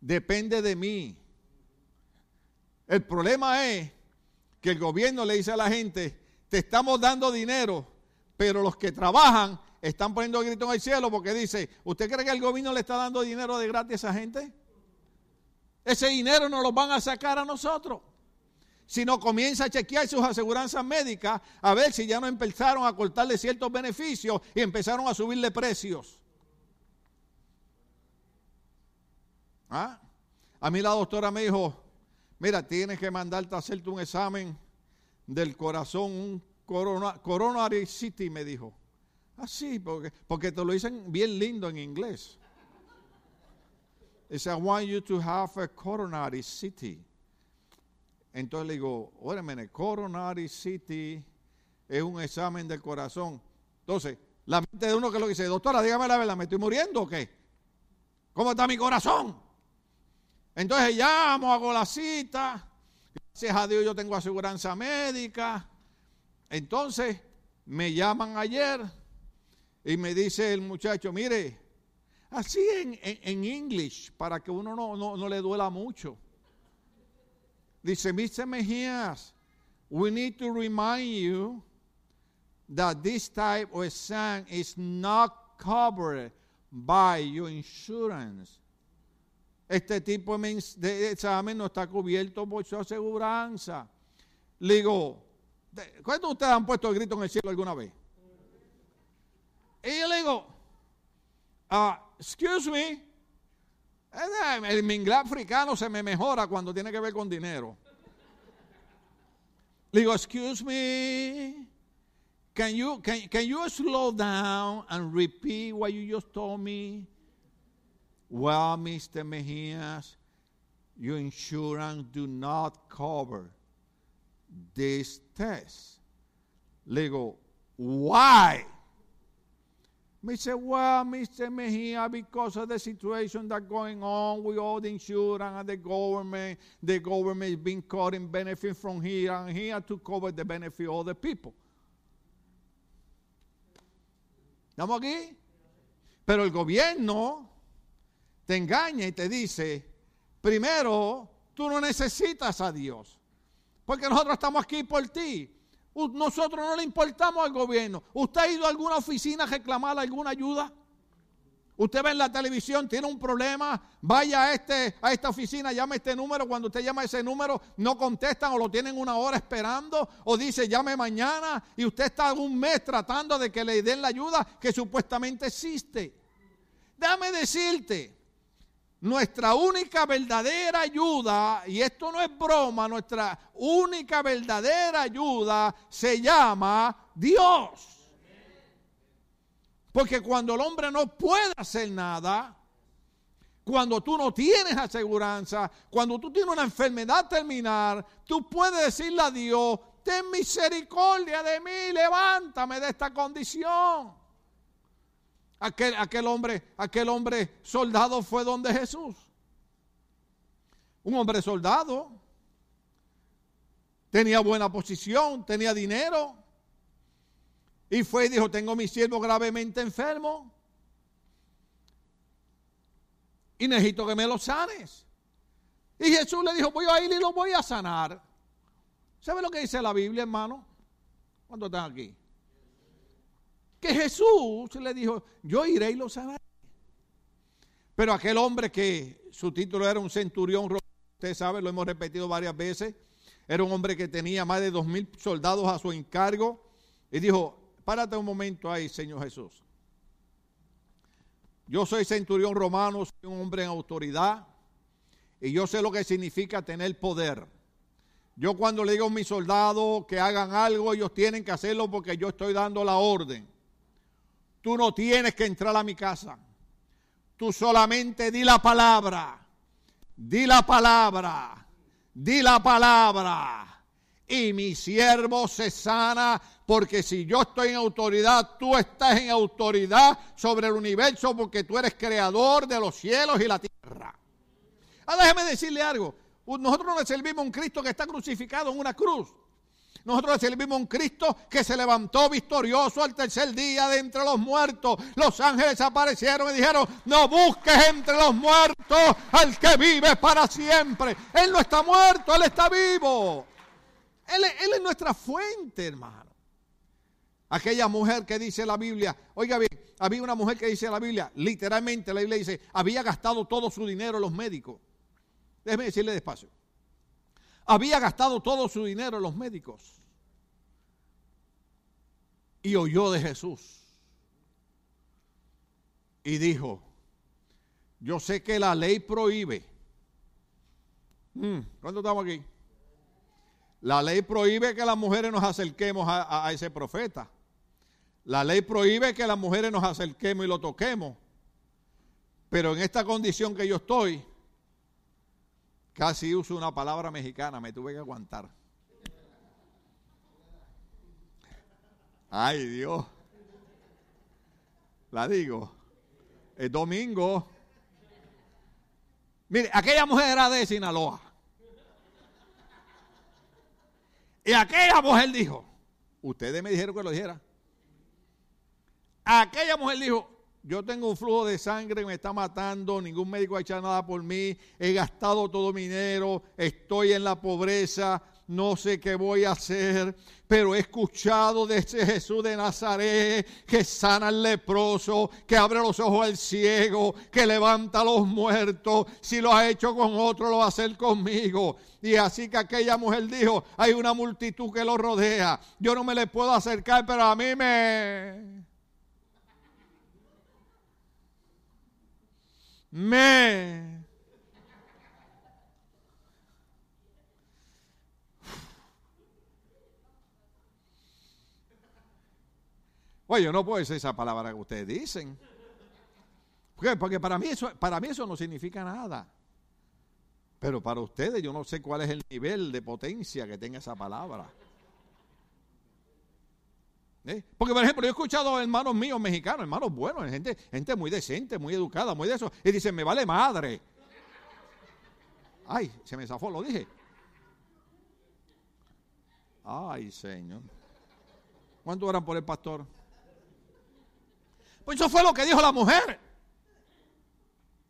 depende de mí. El problema es que el gobierno le dice a la gente, te estamos dando dinero, pero los que trabajan están poniendo grito en el cielo porque dice, ¿usted cree que el gobierno le está dando dinero de gratis a esa gente? Ese dinero no lo van a sacar a nosotros. Si no comienza a chequear sus aseguranzas médicas, a ver si ya no empezaron a cortarle ciertos beneficios y empezaron a subirle precios. ¿Ah? A mí la doctora me dijo, mira, tienes que mandarte a hacerte un examen del corazón, un corona, coronary city, me dijo. Así, ah, porque, porque te lo dicen bien lindo en inglés. Dice, I want you to have a coronary city. Entonces le digo, óyeme, coronary city es un examen del corazón. Entonces, la mente de uno que lo dice, doctora, dígame la verdad, ¿me estoy muriendo o qué? ¿Cómo está mi corazón? Entonces llamo, hago la cita. Gracias a Dios yo tengo aseguranza médica. Entonces me llaman ayer y me dice el muchacho, mire, así en, en, English, para que uno no, no, no le duela mucho. Dice, Mr. Mejías, we need to remind you that this type of exam is not covered by your insurance. Este tipo de examen no está cubierto por su aseguranza. Le digo, ¿cuántos de ustedes han puesto el grito en el cielo alguna vez? Y yo le digo, uh, excuse me, eh, el inglés africano se me mejora cuando tiene que ver con dinero. Le digo, excuse me, can you, can, can you slow down and repeat what you just told me? Well, Mr. Mejias, your insurance do not cover this test. Le digo, why? Me say, well, Mr. Mejia, because of the situation that's going on with all the insurance and the government, the government is being cutting benefit from here and here to cover the benefit of the people. ¿Estamos aquí? Pero el gobierno te engaña y te dice, primero, tú no necesitas a Dios, porque nosotros estamos aquí por ti. Nosotros no le importamos al gobierno. ¿Usted ha ido a alguna oficina a reclamar alguna ayuda? Usted ve en la televisión, tiene un problema, vaya a, este, a esta oficina, llame este número. Cuando usted llama ese número, no contestan o lo tienen una hora esperando o dice llame mañana y usted está un mes tratando de que le den la ayuda que supuestamente existe. Déjame decirte, nuestra única verdadera ayuda, y esto no es broma, nuestra única verdadera ayuda se llama Dios. Porque cuando el hombre no puede hacer nada, cuando tú no tienes aseguranza, cuando tú tienes una enfermedad terminal, tú puedes decirle a Dios, ten misericordia de mí, levántame de esta condición. Aquel, aquel, hombre, aquel hombre soldado fue donde Jesús. Un hombre soldado. Tenía buena posición, tenía dinero. Y fue y dijo, tengo mi siervo gravemente enfermo. Y necesito que me lo sanes. Y Jesús le dijo, voy a ir y lo voy a sanar. ¿Sabe lo que dice la Biblia, hermano? ¿Cuántos están aquí? Que Jesús le dijo, yo iré y lo sanaré. Pero aquel hombre que su título era un centurión, usted sabe, lo hemos repetido varias veces, era un hombre que tenía más de dos mil soldados a su encargo, y dijo, párate un momento ahí, Señor Jesús. Yo soy centurión romano, soy un hombre en autoridad, y yo sé lo que significa tener poder. Yo cuando le digo a mis soldados que hagan algo, ellos tienen que hacerlo porque yo estoy dando la orden. Tú no tienes que entrar a mi casa. Tú solamente di la palabra. Di la palabra. Di la palabra. Y mi siervo se sana porque si yo estoy en autoridad, tú estás en autoridad sobre el universo porque tú eres creador de los cielos y la tierra. Ah, déjeme decirle algo. Nosotros no le servimos a un Cristo que está crucificado en una cruz. Nosotros servimos un Cristo que se levantó victorioso al tercer día de entre los muertos. Los ángeles aparecieron y dijeron, no busques entre los muertos al que vive para siempre. Él no está muerto, Él está vivo. Él, él es nuestra fuente, hermano. Aquella mujer que dice la Biblia, oiga bien, había una mujer que dice la Biblia, literalmente la Biblia dice, había gastado todo su dinero en los médicos. Déjeme decirle despacio había gastado todo su dinero en los médicos. Y oyó de Jesús. Y dijo, yo sé que la ley prohíbe. Mm, ¿Cuánto estamos aquí? La ley prohíbe que las mujeres nos acerquemos a, a ese profeta. La ley prohíbe que las mujeres nos acerquemos y lo toquemos. Pero en esta condición que yo estoy, Casi uso una palabra mexicana, me tuve que aguantar. Ay Dios. La digo. El domingo. Mire, aquella mujer era de Sinaloa. Y aquella mujer dijo, ustedes me dijeron que lo dijera. Aquella mujer dijo, yo tengo un flujo de sangre, me está matando, ningún médico ha hecho nada por mí, he gastado todo mi dinero, estoy en la pobreza, no sé qué voy a hacer, pero he escuchado de ese Jesús de Nazaret que sana al leproso, que abre los ojos al ciego, que levanta a los muertos. Si lo ha hecho con otro, lo va a hacer conmigo. Y así que aquella mujer dijo, hay una multitud que lo rodea. Yo no me le puedo acercar, pero a mí me Me. Oye, yo no puedo decir esa palabra que ustedes dicen. Porque para mí, eso, para mí eso no significa nada. Pero para ustedes yo no sé cuál es el nivel de potencia que tenga esa palabra. ¿Eh? Porque, por ejemplo, yo he escuchado a hermanos míos mexicanos, hermanos buenos, gente, gente muy decente, muy educada, muy de eso, y dicen, me vale madre. Ay, se me zafó, lo dije. Ay, Señor. ¿Cuánto oran por el pastor? Pues eso fue lo que dijo la mujer.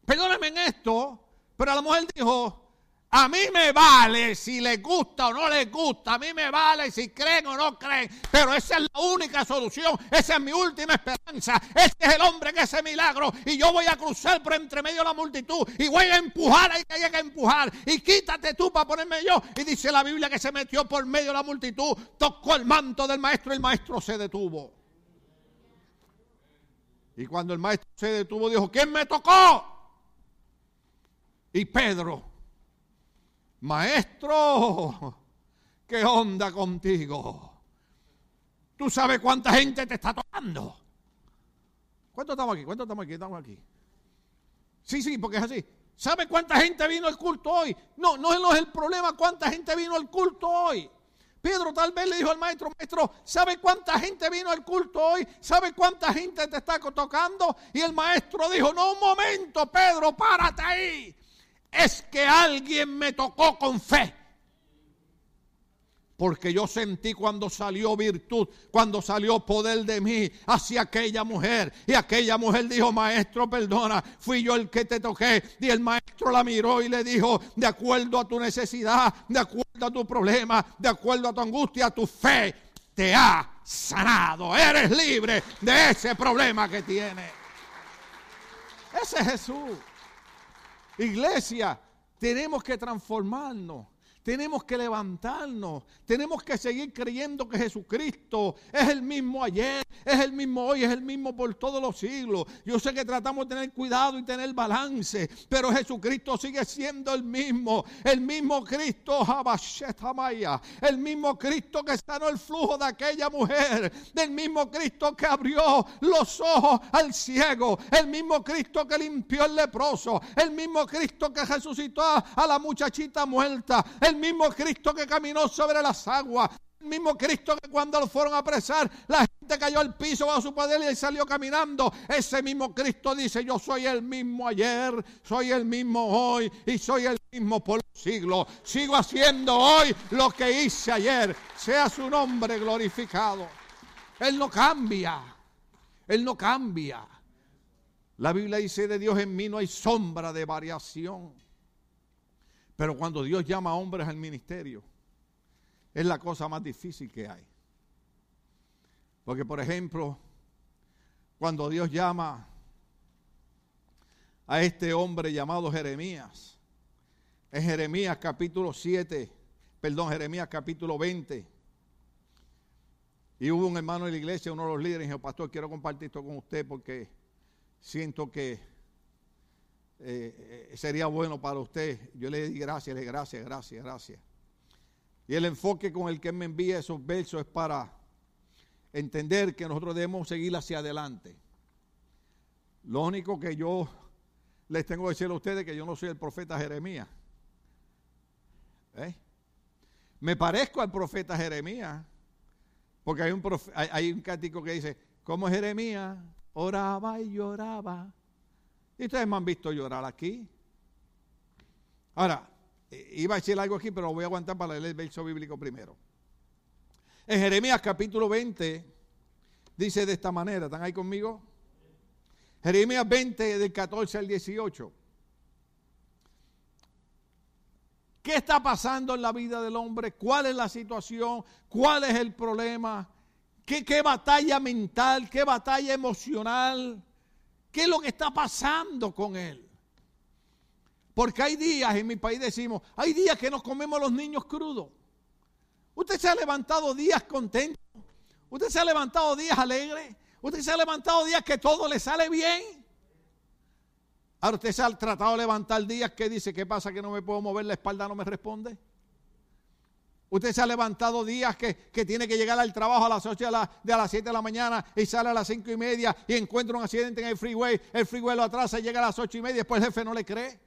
Perdónenme en esto, pero la mujer dijo, a mí me vale si les gusta o no les gusta, a mí me vale si creen o no creen, pero esa es la única solución, esa es mi última esperanza, este es el hombre que hace milagro y yo voy a cruzar por entre medio de la multitud y voy a empujar ahí que haya que empujar y quítate tú para ponerme yo. Y dice la Biblia que se metió por medio de la multitud, tocó el manto del maestro y el maestro se detuvo. Y cuando el maestro se detuvo dijo, ¿quién me tocó? Y Pedro Maestro, ¿qué onda contigo? ¿Tú sabes cuánta gente te está tocando? ¿Cuántos estamos aquí? ¿Cuántos estamos aquí? Estamos aquí. Sí, sí, porque es así. ¿Sabe cuánta gente vino al culto hoy? No, no es el problema cuánta gente vino al culto hoy. Pedro tal vez le dijo al maestro, maestro, ¿sabe cuánta gente vino al culto hoy? ¿Sabe cuánta gente te está tocando? Y el maestro dijo, no, un momento, Pedro, párate ahí es que alguien me tocó con fe. Porque yo sentí cuando salió virtud, cuando salió poder de mí hacia aquella mujer. Y aquella mujer dijo, maestro, perdona, fui yo el que te toqué. Y el maestro la miró y le dijo, de acuerdo a tu necesidad, de acuerdo a tu problema, de acuerdo a tu angustia, tu fe te ha sanado. Eres libre de ese problema que tienes. Ese es Jesús. Iglesia, tenemos que transformarnos. Tenemos que levantarnos, tenemos que seguir creyendo que Jesucristo es el mismo ayer, es el mismo hoy, es el mismo por todos los siglos. Yo sé que tratamos de tener cuidado y tener balance, pero Jesucristo sigue siendo el mismo, el mismo Cristo, el mismo Cristo que sanó el flujo de aquella mujer, del mismo Cristo que abrió los ojos al ciego, el mismo Cristo que limpió el leproso, el mismo Cristo que resucitó a la muchachita muerta, el mismo Cristo que caminó sobre las aguas, el mismo Cristo que cuando lo fueron a apresar, la gente cayó al piso bajo su poder y salió caminando. Ese mismo Cristo dice, yo soy el mismo ayer, soy el mismo hoy y soy el mismo por los siglos. Sigo haciendo hoy lo que hice ayer. Sea su nombre glorificado. Él no cambia. Él no cambia. La Biblia dice de Dios en mí no hay sombra de variación. Pero cuando Dios llama a hombres al ministerio, es la cosa más difícil que hay. Porque, por ejemplo, cuando Dios llama a este hombre llamado Jeremías, en Jeremías capítulo 7, perdón, Jeremías capítulo 20, y hubo un hermano de la iglesia, uno de los líderes, y dijo, pastor, quiero compartir esto con usted porque siento que eh, sería bueno para usted. Yo le di gracias, le gracias, gracias, gracias. Y el enfoque con el que me envía esos versos es para entender que nosotros debemos seguir hacia adelante. Lo único que yo les tengo que decir a ustedes es que yo no soy el profeta Jeremías. ¿Eh? Me parezco al profeta Jeremías, porque hay un, un cático que dice, como Jeremías oraba y lloraba y ustedes me han visto llorar aquí. Ahora, iba a decir algo aquí, pero lo voy a aguantar para leer el verso bíblico primero. En Jeremías capítulo 20 dice de esta manera, ¿están ahí conmigo? Jeremías 20 del 14 al 18. ¿Qué está pasando en la vida del hombre? ¿Cuál es la situación? ¿Cuál es el problema? ¿Qué, qué batalla mental? ¿Qué batalla emocional? ¿Qué es lo que está pasando con él? Porque hay días, en mi país decimos, hay días que nos comemos los niños crudos. Usted se ha levantado días contentos. Usted se ha levantado días alegres. Usted se ha levantado días que todo le sale bien. Ahora usted se ha tratado de levantar días que dice, ¿qué pasa que no me puedo mover la espalda, no me responde? Usted se ha levantado días que, tiene que llegar al trabajo a las 8 de, de, las 7 de la mañana y sale a las 5 y media y encuentra un accidente en el freeway. El freeway lo atrasa y llega a las 8 y media. Después el jefe no le cree.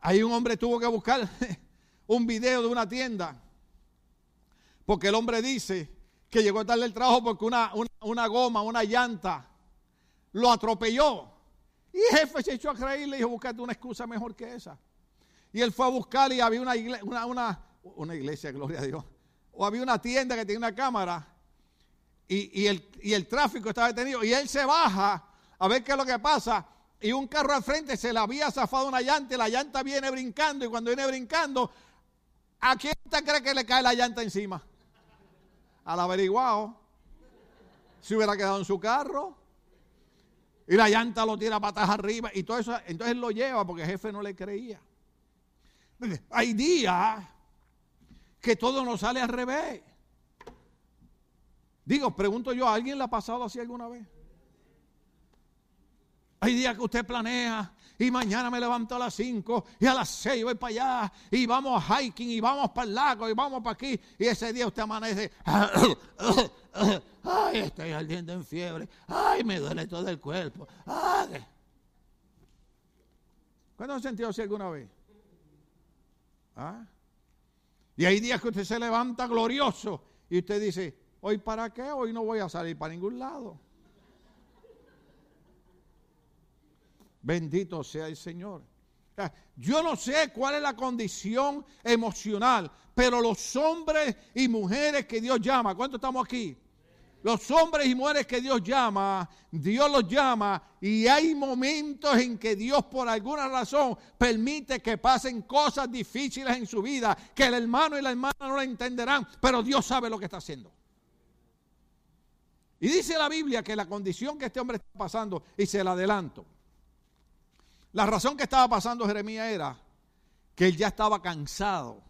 Ahí un hombre tuvo que buscar un video de una tienda. Porque el hombre dice que llegó tarde el trabajo porque una, una, una goma, una llanta, lo atropelló. Y el jefe se echó a creer y le dijo, búscate una excusa mejor que esa. Y él fue a buscar y había una iglesia, una, una, iglesia, gloria a Dios. O había una tienda que tenía una cámara y, y, el, y el tráfico estaba detenido. Y él se baja a ver qué es lo que pasa. Y un carro al frente se le había zafado una llanta y la llanta viene brincando. Y cuando viene brincando, ¿a quién usted cree que le cae la llanta encima? Al averiguado. Si hubiera quedado en su carro. Y la llanta lo tira patas arriba. Y todo eso. Entonces él lo lleva porque el jefe no le creía. Hay días que todo nos sale al revés. Digo, pregunto yo, ¿a alguien le ha pasado así alguna vez? Hay días que usted planea y mañana me levanto a las 5 y a las 6 voy para allá y vamos a hiking y vamos para el lago y vamos para aquí y ese día usted amanece, ay, estoy ardiendo en fiebre, ay, me duele todo el cuerpo. Ay. ¿Cuándo han sentido así alguna vez? ¿Ah? Y hay días que usted se levanta glorioso y usted dice, ¿hoy para qué? Hoy no voy a salir para ningún lado. Bendito sea el Señor. Yo no sé cuál es la condición emocional, pero los hombres y mujeres que Dios llama, ¿cuántos estamos aquí? Los hombres y mujeres que Dios llama, Dios los llama y hay momentos en que Dios por alguna razón permite que pasen cosas difíciles en su vida, que el hermano y la hermana no la entenderán, pero Dios sabe lo que está haciendo. Y dice la Biblia que la condición que este hombre está pasando, y se la adelanto, la razón que estaba pasando Jeremías era que él ya estaba cansado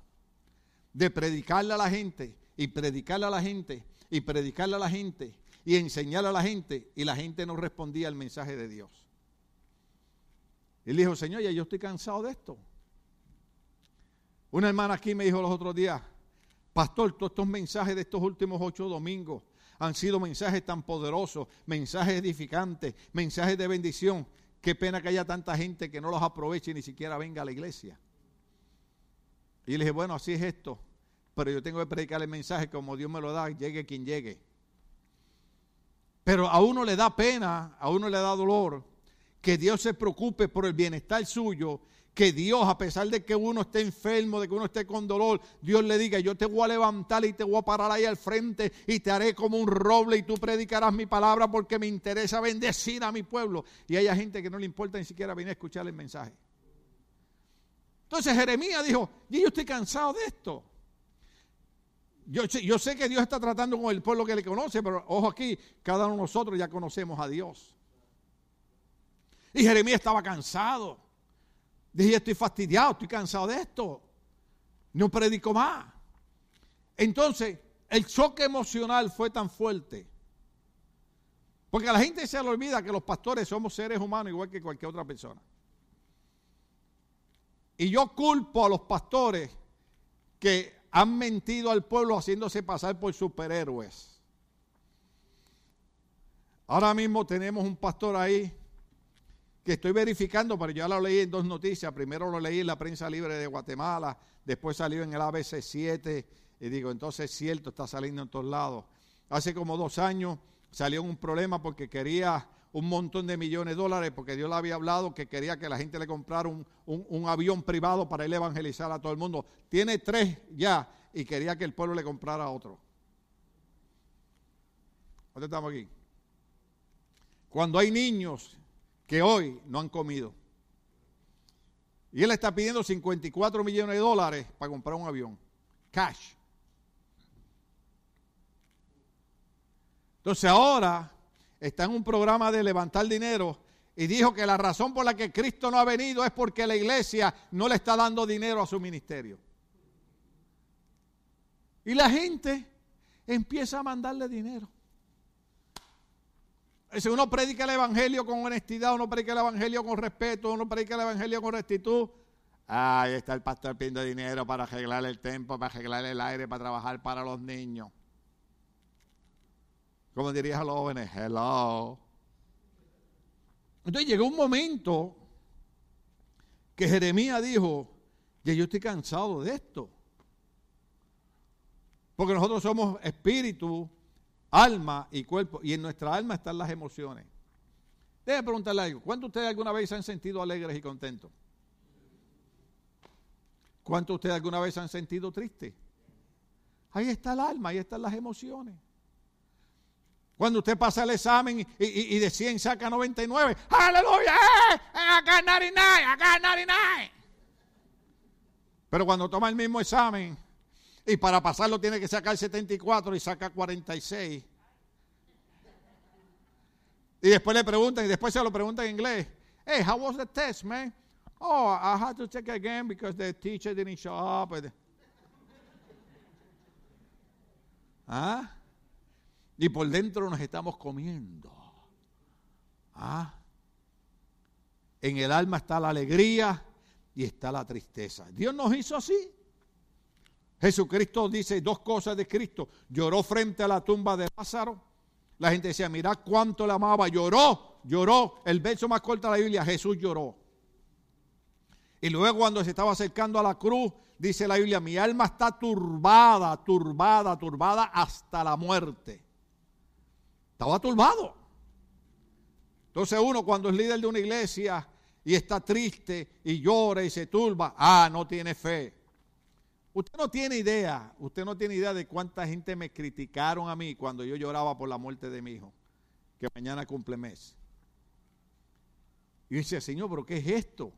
de predicarle a la gente y predicarle a la gente y predicarle a la gente y enseñarle a la gente y la gente no respondía al mensaje de Dios. Él dijo, Señor, ya yo estoy cansado de esto. Una hermana aquí me dijo los otros días, pastor, todos estos mensajes de estos últimos ocho domingos han sido mensajes tan poderosos, mensajes edificantes, mensajes de bendición. Qué pena que haya tanta gente que no los aproveche y ni siquiera venga a la iglesia. Y le dije, bueno, así es esto pero yo tengo que predicar el mensaje como Dios me lo da, llegue quien llegue. Pero a uno le da pena, a uno le da dolor que Dios se preocupe por el bienestar suyo, que Dios, a pesar de que uno esté enfermo, de que uno esté con dolor, Dios le diga, yo te voy a levantar y te voy a parar ahí al frente y te haré como un roble y tú predicarás mi palabra porque me interesa bendecir a mi pueblo. Y hay gente que no le importa ni siquiera venir a escuchar el mensaje. Entonces Jeremías dijo, yo estoy cansado de esto. Yo, sé que Dios está tratando con el pueblo que le conoce, pero ojo aquí, cada uno de nosotros ya conocemos a Dios. Y Jeremías estaba cansado. Dije, estoy fastidiado, estoy cansado de esto. No predico más. Entonces, el choque emocional fue tan fuerte. Porque a la gente se le olvida que los pastores somos seres humanos igual que cualquier otra persona. Y yo culpo a los pastores que han mentido al pueblo haciéndose pasar por superhéroes. Ahora mismo tenemos un pastor ahí que estoy verificando, pero ya lo leí en dos noticias. Primero lo leí en la prensa libre de Guatemala, después salió en el ABC 7 y digo, entonces es cierto, está saliendo en todos lados. Hace como dos años salió un problema porque quería un montón de millones de dólares porque Dios le había hablado que quería que la gente le comprara un, un, avión privado para él evangelizar a todo el mundo. Tiene tres ya y quería que el pueblo le comprara otro. ¿Dónde estamos aquí? Cuando hay niños que hoy no han comido. Y él está pidiendo 54 millones de dólares para comprar un avión. Cash. Entonces ahora está en un programa de levantar dinero y dijo que la razón por la que Cristo no ha venido es porque la iglesia no le está dando dinero a su ministerio. Y la gente empieza a mandarle dinero. Si uno predica el evangelio con honestidad, uno predica el evangelio con respeto, uno predica el evangelio con rectitud. Ahí está el pastor pidiendo dinero para arreglar el templo, para arreglar el aire, para trabajar para los niños. Como dirías a los jóvenes, hello. Entonces llegó un momento que Jeremías dijo, ya yo estoy cansado de esto. Porque nosotros somos espíritu alma y cuerpo. Y en nuestra alma están las emociones. Déjeme preguntarle algo. ¿Cuántos de ustedes alguna vez se han sentido alegres y contentos? ¿Cuántos de ustedes alguna vez se han sentido tristes? Ahí está el alma, ahí están las emociones. Cuando usted pasa el examen y, de 100 saca 99, aleluya, ¡Eh! I got 99, I got 99. Pero cuando toma el mismo examen y para pasarlo tiene que sacar 74 y saca 46. Y después le preguntan, y después se lo preguntan en inglés. Hey, how was the test, man? Oh, I had to check again because the teacher didn't show up. ¿Ah? Y por dentro nos estamos comiendo. ¿Ah? En el alma está la alegría y está la tristeza. Dios nos hizo así. Jesucristo dice dos cosas de Cristo. Lloró frente a la tumba de Lázaro. La gente decía, mira cuánto le amaba. Lloró, lloró. El verso más corto de la Biblia, Jesús lloró. Y luego cuando se estaba acercando a la cruz, dice la Biblia, mi alma está turbada, turbada, turbada hasta la muerte. Estaba turbado. Entonces uno cuando es líder de una iglesia y está triste y llora y se turba, ah, no tiene fe. Usted no tiene idea, usted no tiene idea de cuánta gente me criticaron a mí cuando yo lloraba por la muerte de mi hijo, que mañana cumple mes. Y decía, Señor, pero ¿qué es esto?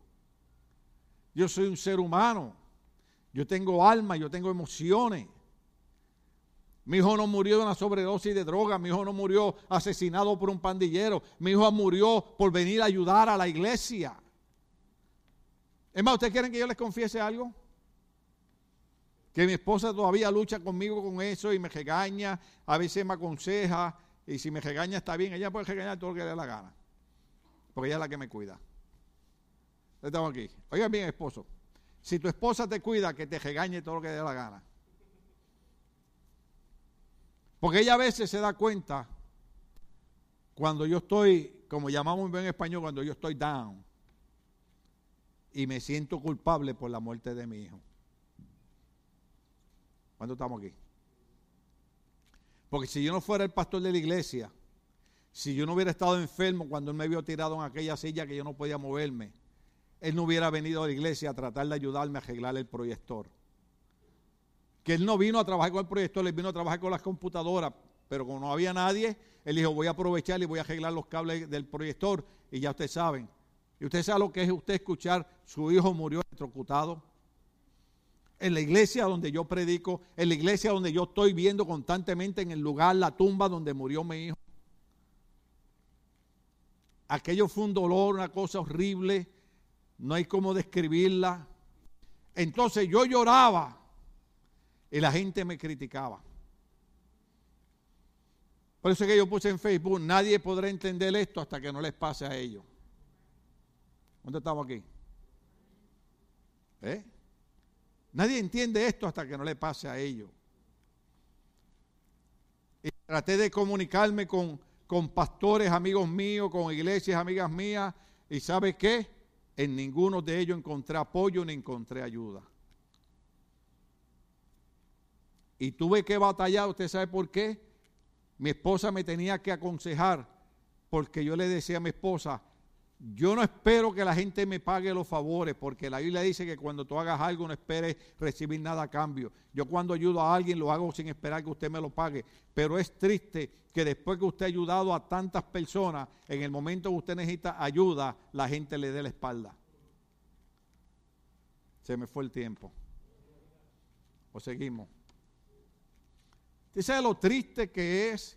Yo soy un ser humano, yo tengo alma, yo tengo emociones. Mi hijo no murió de una sobredosis de droga, mi hijo no murió asesinado por un pandillero, mi hijo murió por venir a ayudar a la iglesia. Es más, ¿ustedes quieren que yo les confiese algo? Que mi esposa todavía lucha conmigo con eso y me regaña, a veces me aconseja, y si me regaña está bien, ella puede regañar todo lo que le dé la gana, porque ella es la que me cuida. Estamos aquí. Oigan bien, esposo, si tu esposa te cuida, que te regañe todo lo que le dé la gana. Porque ella a veces se da cuenta cuando yo estoy, como llamamos en español, cuando yo estoy down y me siento culpable por la muerte de mi hijo. ¿Cuándo estamos aquí? Porque si yo no fuera el pastor de la iglesia, si yo no hubiera estado enfermo cuando él me vio tirado en aquella silla que yo no podía moverme, él no hubiera venido a la iglesia a tratar de ayudarme a arreglar el proyector que él no vino a trabajar con el proyector, él vino a trabajar con las computadoras, pero como no había nadie, él dijo, voy a aprovechar y voy a arreglar los cables del proyector, y ya ustedes saben. Y usted sabe lo que es usted escuchar, su hijo murió electrocutado. En la iglesia donde yo predico, en la iglesia donde yo estoy viendo constantemente en el lugar, la tumba donde murió mi hijo. Aquello fue un dolor, una cosa horrible, no hay cómo describirla. Entonces yo lloraba y la gente me criticaba. Por eso es que yo puse en Facebook, nadie podrá entender esto hasta que no les pase a ellos. ¿Dónde estamos aquí? ¿Eh? Nadie entiende esto hasta que no le pase a ellos. Y traté de comunicarme con, con pastores, amigos míos, con iglesias, amigas mías, y ¿sabe qué? En ninguno de ellos encontré apoyo ni encontré ayuda. Y tuve que batallar, ¿usted sabe por qué? Mi esposa me tenía que aconsejar, porque yo le decía a mi esposa, yo no espero que la gente me pague los favores, porque la Biblia dice que cuando tú hagas algo no esperes recibir nada a cambio. Yo cuando ayudo a alguien lo hago sin esperar que usted me lo pague. Pero es triste que después que usted ha ayudado a tantas personas, en el momento que usted necesita ayuda, la gente le dé la espalda. Se me fue el tiempo. O seguimos. ¿Usted sabe lo triste que es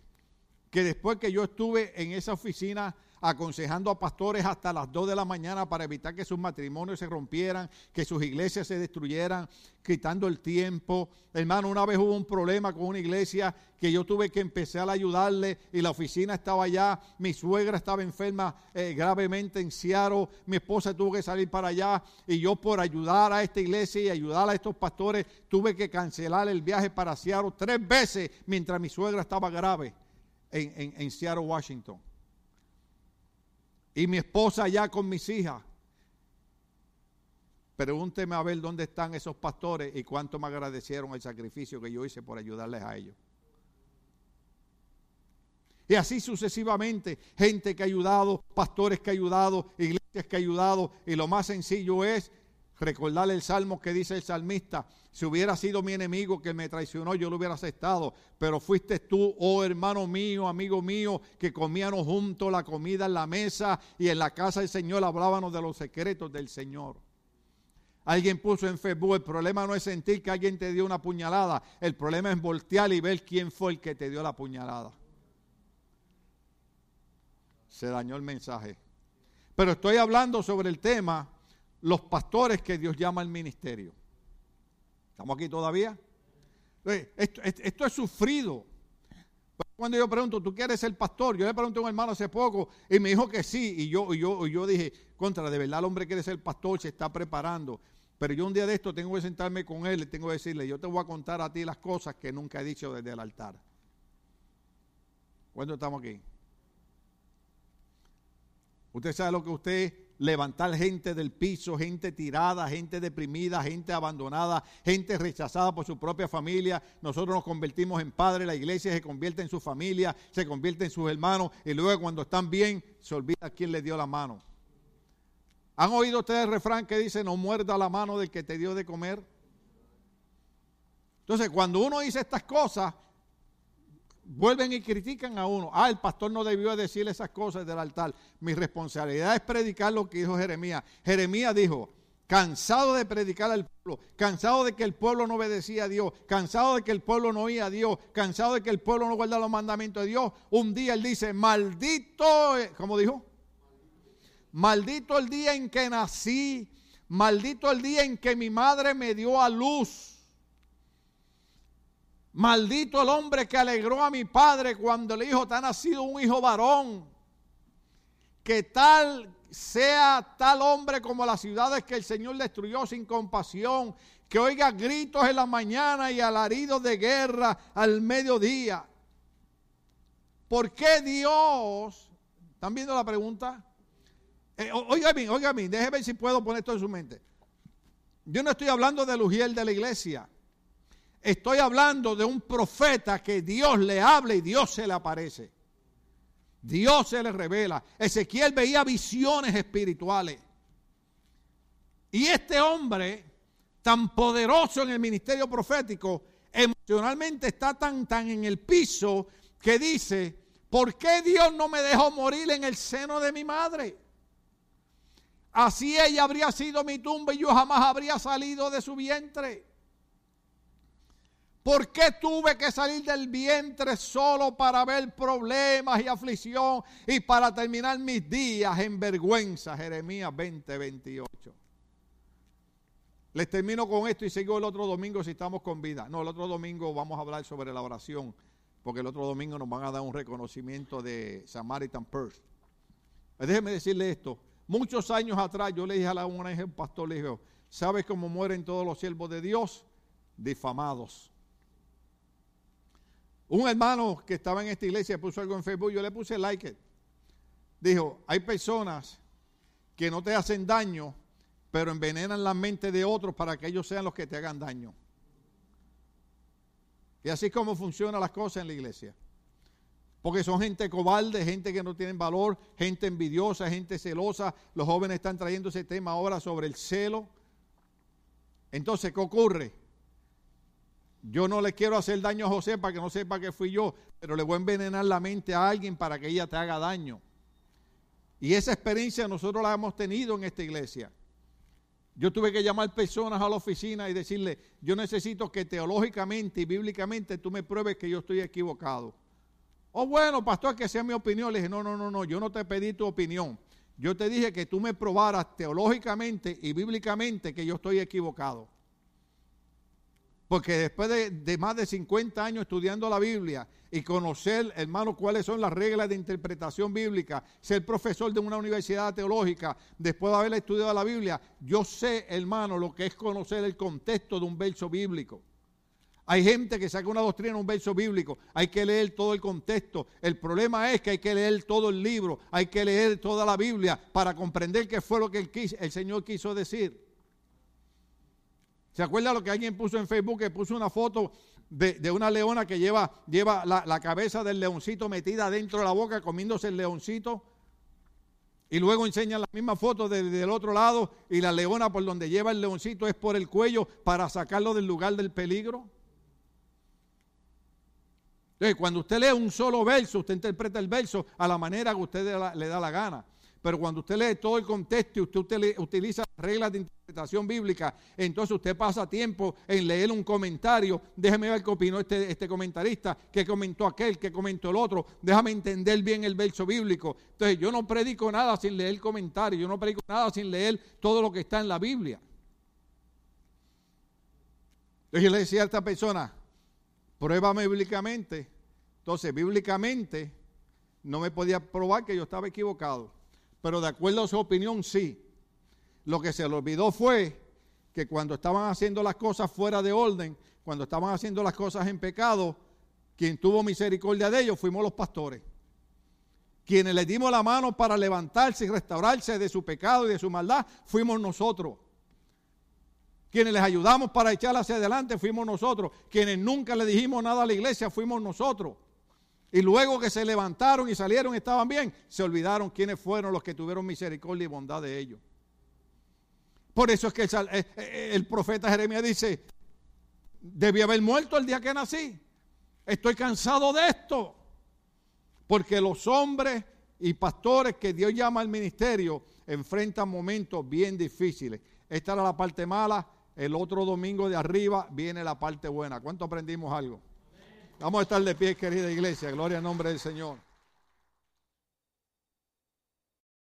que después que yo estuve en esa oficina aconsejando a pastores hasta las 2 de la mañana para evitar que sus matrimonios se rompieran, que sus iglesias se destruyeran, quitando el tiempo. Hermano, una vez hubo un problema con una iglesia que yo tuve que empezar a ayudarle y la oficina estaba allá, mi suegra estaba enferma eh, gravemente en Seattle, mi esposa tuvo que salir para allá y yo por ayudar a esta iglesia y ayudar a estos pastores tuve que cancelar el viaje para Seattle tres veces mientras mi suegra estaba grave en, en Seattle, Washington y mi esposa allá con mis hijas. Pregúnteme a ver dónde están esos pastores y cuánto me agradecieron el sacrificio que yo hice por ayudarles a ellos. Y así sucesivamente, gente que ha ayudado, pastores que ha ayudado, iglesias que ha ayudado. Y lo más sencillo es recordarle el salmo que dice el salmista, si hubiera sido mi enemigo que me traicionó, yo lo hubiera aceptado. Pero fuiste tú, oh hermano mío, amigo mío, que comíamos juntos la comida en la mesa y en la casa del Señor hablábamos de los secretos del Señor. Alguien puso en Facebook, el problema no es sentir que alguien te dio una puñalada, el problema es voltear y ver quién fue el que te dio la puñalada. Se dañó el mensaje. Pero estoy hablando sobre el tema, los pastores que Dios llama al ministerio. ¿Estamos aquí todavía? Esto, es sufrido. Cuando yo pregunto, ¿tú quieres ser pastor? Yo le pregunté a un hermano hace poco y me dijo que sí. Y yo, yo, y yo dije, contra, de verdad el hombre quiere ser pastor, se está preparando. Pero yo un día de esto tengo que sentarme con él y tengo que decirle, yo te voy a contar a ti las cosas que nunca he dicho desde el altar. ¿Cuándo estamos aquí? Usted sabe lo que usted levantar gente del piso, gente tirada, gente deprimida, gente abandonada, gente rechazada por su propia familia. Nosotros nos convertimos en padres, la iglesia se convierte en su familia, se convierte en sus hermanos y luego cuando están bien se olvida quién le dio la mano. ¿Han oído ustedes el refrán que dice, no muerda la mano del que te dio de comer? Entonces, cuando uno dice estas cosas, vuelven y critican a uno. Ah, el pastor no debió decirle esas cosas del altar. Mi responsabilidad es predicar lo que dijo Jeremías. Jeremías dijo, cansado de predicar al pueblo, cansado de que el pueblo no obedecía a Dios, cansado de que el pueblo no oía a Dios, cansado de que el pueblo no guardaba los mandamientos de Dios. Un día él dice, maldito, ¿cómo dijo? Maldito el día en que nací. Maldito el día en que mi madre me dio a luz. Maldito el hombre que alegró a mi padre cuando le dijo, te ha nacido un hijo varón. Que tal sea tal hombre como las ciudades que el Señor destruyó sin compasión. Que oiga gritos en la mañana y alaridos de guerra al mediodía. ¿Por qué Dios? ¿Están viendo la pregunta? Eh, oiga bien, déjeme ver si puedo poner esto en su mente. Yo no estoy hablando del ujiel de la iglesia. Estoy hablando de un profeta que Dios le habla y Dios se le aparece. Dios se le revela. Ezequiel veía visiones espirituales. Y este hombre, tan poderoso en el ministerio profético, emocionalmente está tan, tan en el piso que dice, ¿por qué Dios no me dejó morir en el seno de mi madre? Así ella habría sido mi tumba y yo jamás habría salido de su vientre. ¿Por qué tuve que salir del vientre solo para ver problemas y aflicción y para terminar mis días en vergüenza? Jeremías 20, 28. Les termino con esto y sigo el otro domingo si estamos con vida. No, el otro domingo vamos a hablar sobre la oración, porque el otro domingo nos van a dar un reconocimiento de Samaritan Purse. Déjeme decirle esto. Muchos años atrás yo le dije a un pastor, le dije, ¿sabes cómo mueren todos los siervos de Dios? Difamados. Un hermano que estaba en esta iglesia puso algo en Facebook, yo le puse like. Dijo, hay personas que no te hacen daño, pero envenenan la mente de otros para que ellos sean los que te hagan daño. Y así es como funcionan las cosas en la iglesia. Porque son gente cobarde, gente que no tienen valor, gente envidiosa, gente celosa. Los jóvenes están trayendo ese tema ahora sobre el celo. Entonces, ¿qué ocurre? Yo no le quiero hacer daño a José para que no sepa que fui yo, pero le voy a envenenar la mente a alguien para que ella te haga daño. Y esa experiencia nosotros la hemos tenido en esta iglesia. Yo tuve que llamar personas a la oficina y decirle, yo necesito que teológicamente y bíblicamente tú me pruebes que yo estoy equivocado. Oh, bueno, pastor, que sea mi opinión. Le dije, no, no, no, no, yo no te pedí tu opinión. Yo te dije que tú me probaras teológicamente y bíblicamente que yo estoy equivocado. Porque después de, más de 50 años estudiando la Biblia y conocer, hermano, cuáles son las reglas de interpretación bíblica, ser profesor de una universidad teológica, después de haber estudiado la Biblia, yo sé, hermano, lo que es conocer el contexto de un verso bíblico. Hay gente que saca una doctrina, un verso bíblico, hay que leer todo el contexto. El problema es que hay que leer todo el libro, hay que leer toda la Biblia para comprender qué fue lo que el, el Señor quiso decir. ¿Se acuerda lo que alguien puso en Facebook? Que puso una foto de, una leona que lleva, lleva la, la, cabeza del leoncito metida dentro de la boca comiéndose el leoncito. Y luego enseñan la misma foto del otro lado y la leona por donde lleva el leoncito es por el cuello para sacarlo del lugar del peligro. Entonces, cuando usted lee un solo verso, usted interpreta el verso a la manera que usted le da la gana. Pero cuando usted lee todo el contexto y usted utiliza reglas de interpretación bíblica, entonces usted pasa tiempo en leer un comentario. Déjeme ver qué opinó este, este comentarista, qué comentó aquel, qué comentó el otro. Déjame entender bien el verso bíblico. Entonces yo no predico nada sin leer el comentario, yo no predico nada sin leer todo lo que está en la Biblia. Entonces yo le decía a esta persona, pruébame bíblicamente. Entonces, bíblicamente, no me podía probar que yo estaba equivocado. Pero de acuerdo a su opinión, sí. Lo que se le olvidó fue que cuando estaban haciendo las cosas fuera de orden, cuando estaban haciendo las cosas en pecado, quien tuvo misericordia de ellos fuimos los pastores. Quienes les dimos la mano para levantarse y restaurarse de su pecado y de su maldad, fuimos nosotros. Quienes les ayudamos para echar hacia adelante fuimos nosotros. Quienes nunca le dijimos nada a la iglesia fuimos nosotros. Y luego que se levantaron y salieron y estaban bien, se olvidaron quiénes fueron los que tuvieron misericordia y bondad de ellos. Por eso es que el, eh, eh, el profeta Jeremías dice, debí haber muerto el día que nací. Estoy cansado de esto. Porque los hombres y pastores que Dios llama al ministerio enfrentan momentos bien difíciles. Esta era la parte mala, el otro domingo de arriba viene la parte buena. ¿Cuánto aprendimos algo? Vamos a estar de pie, querida iglesia. Gloria al nombre del Señor.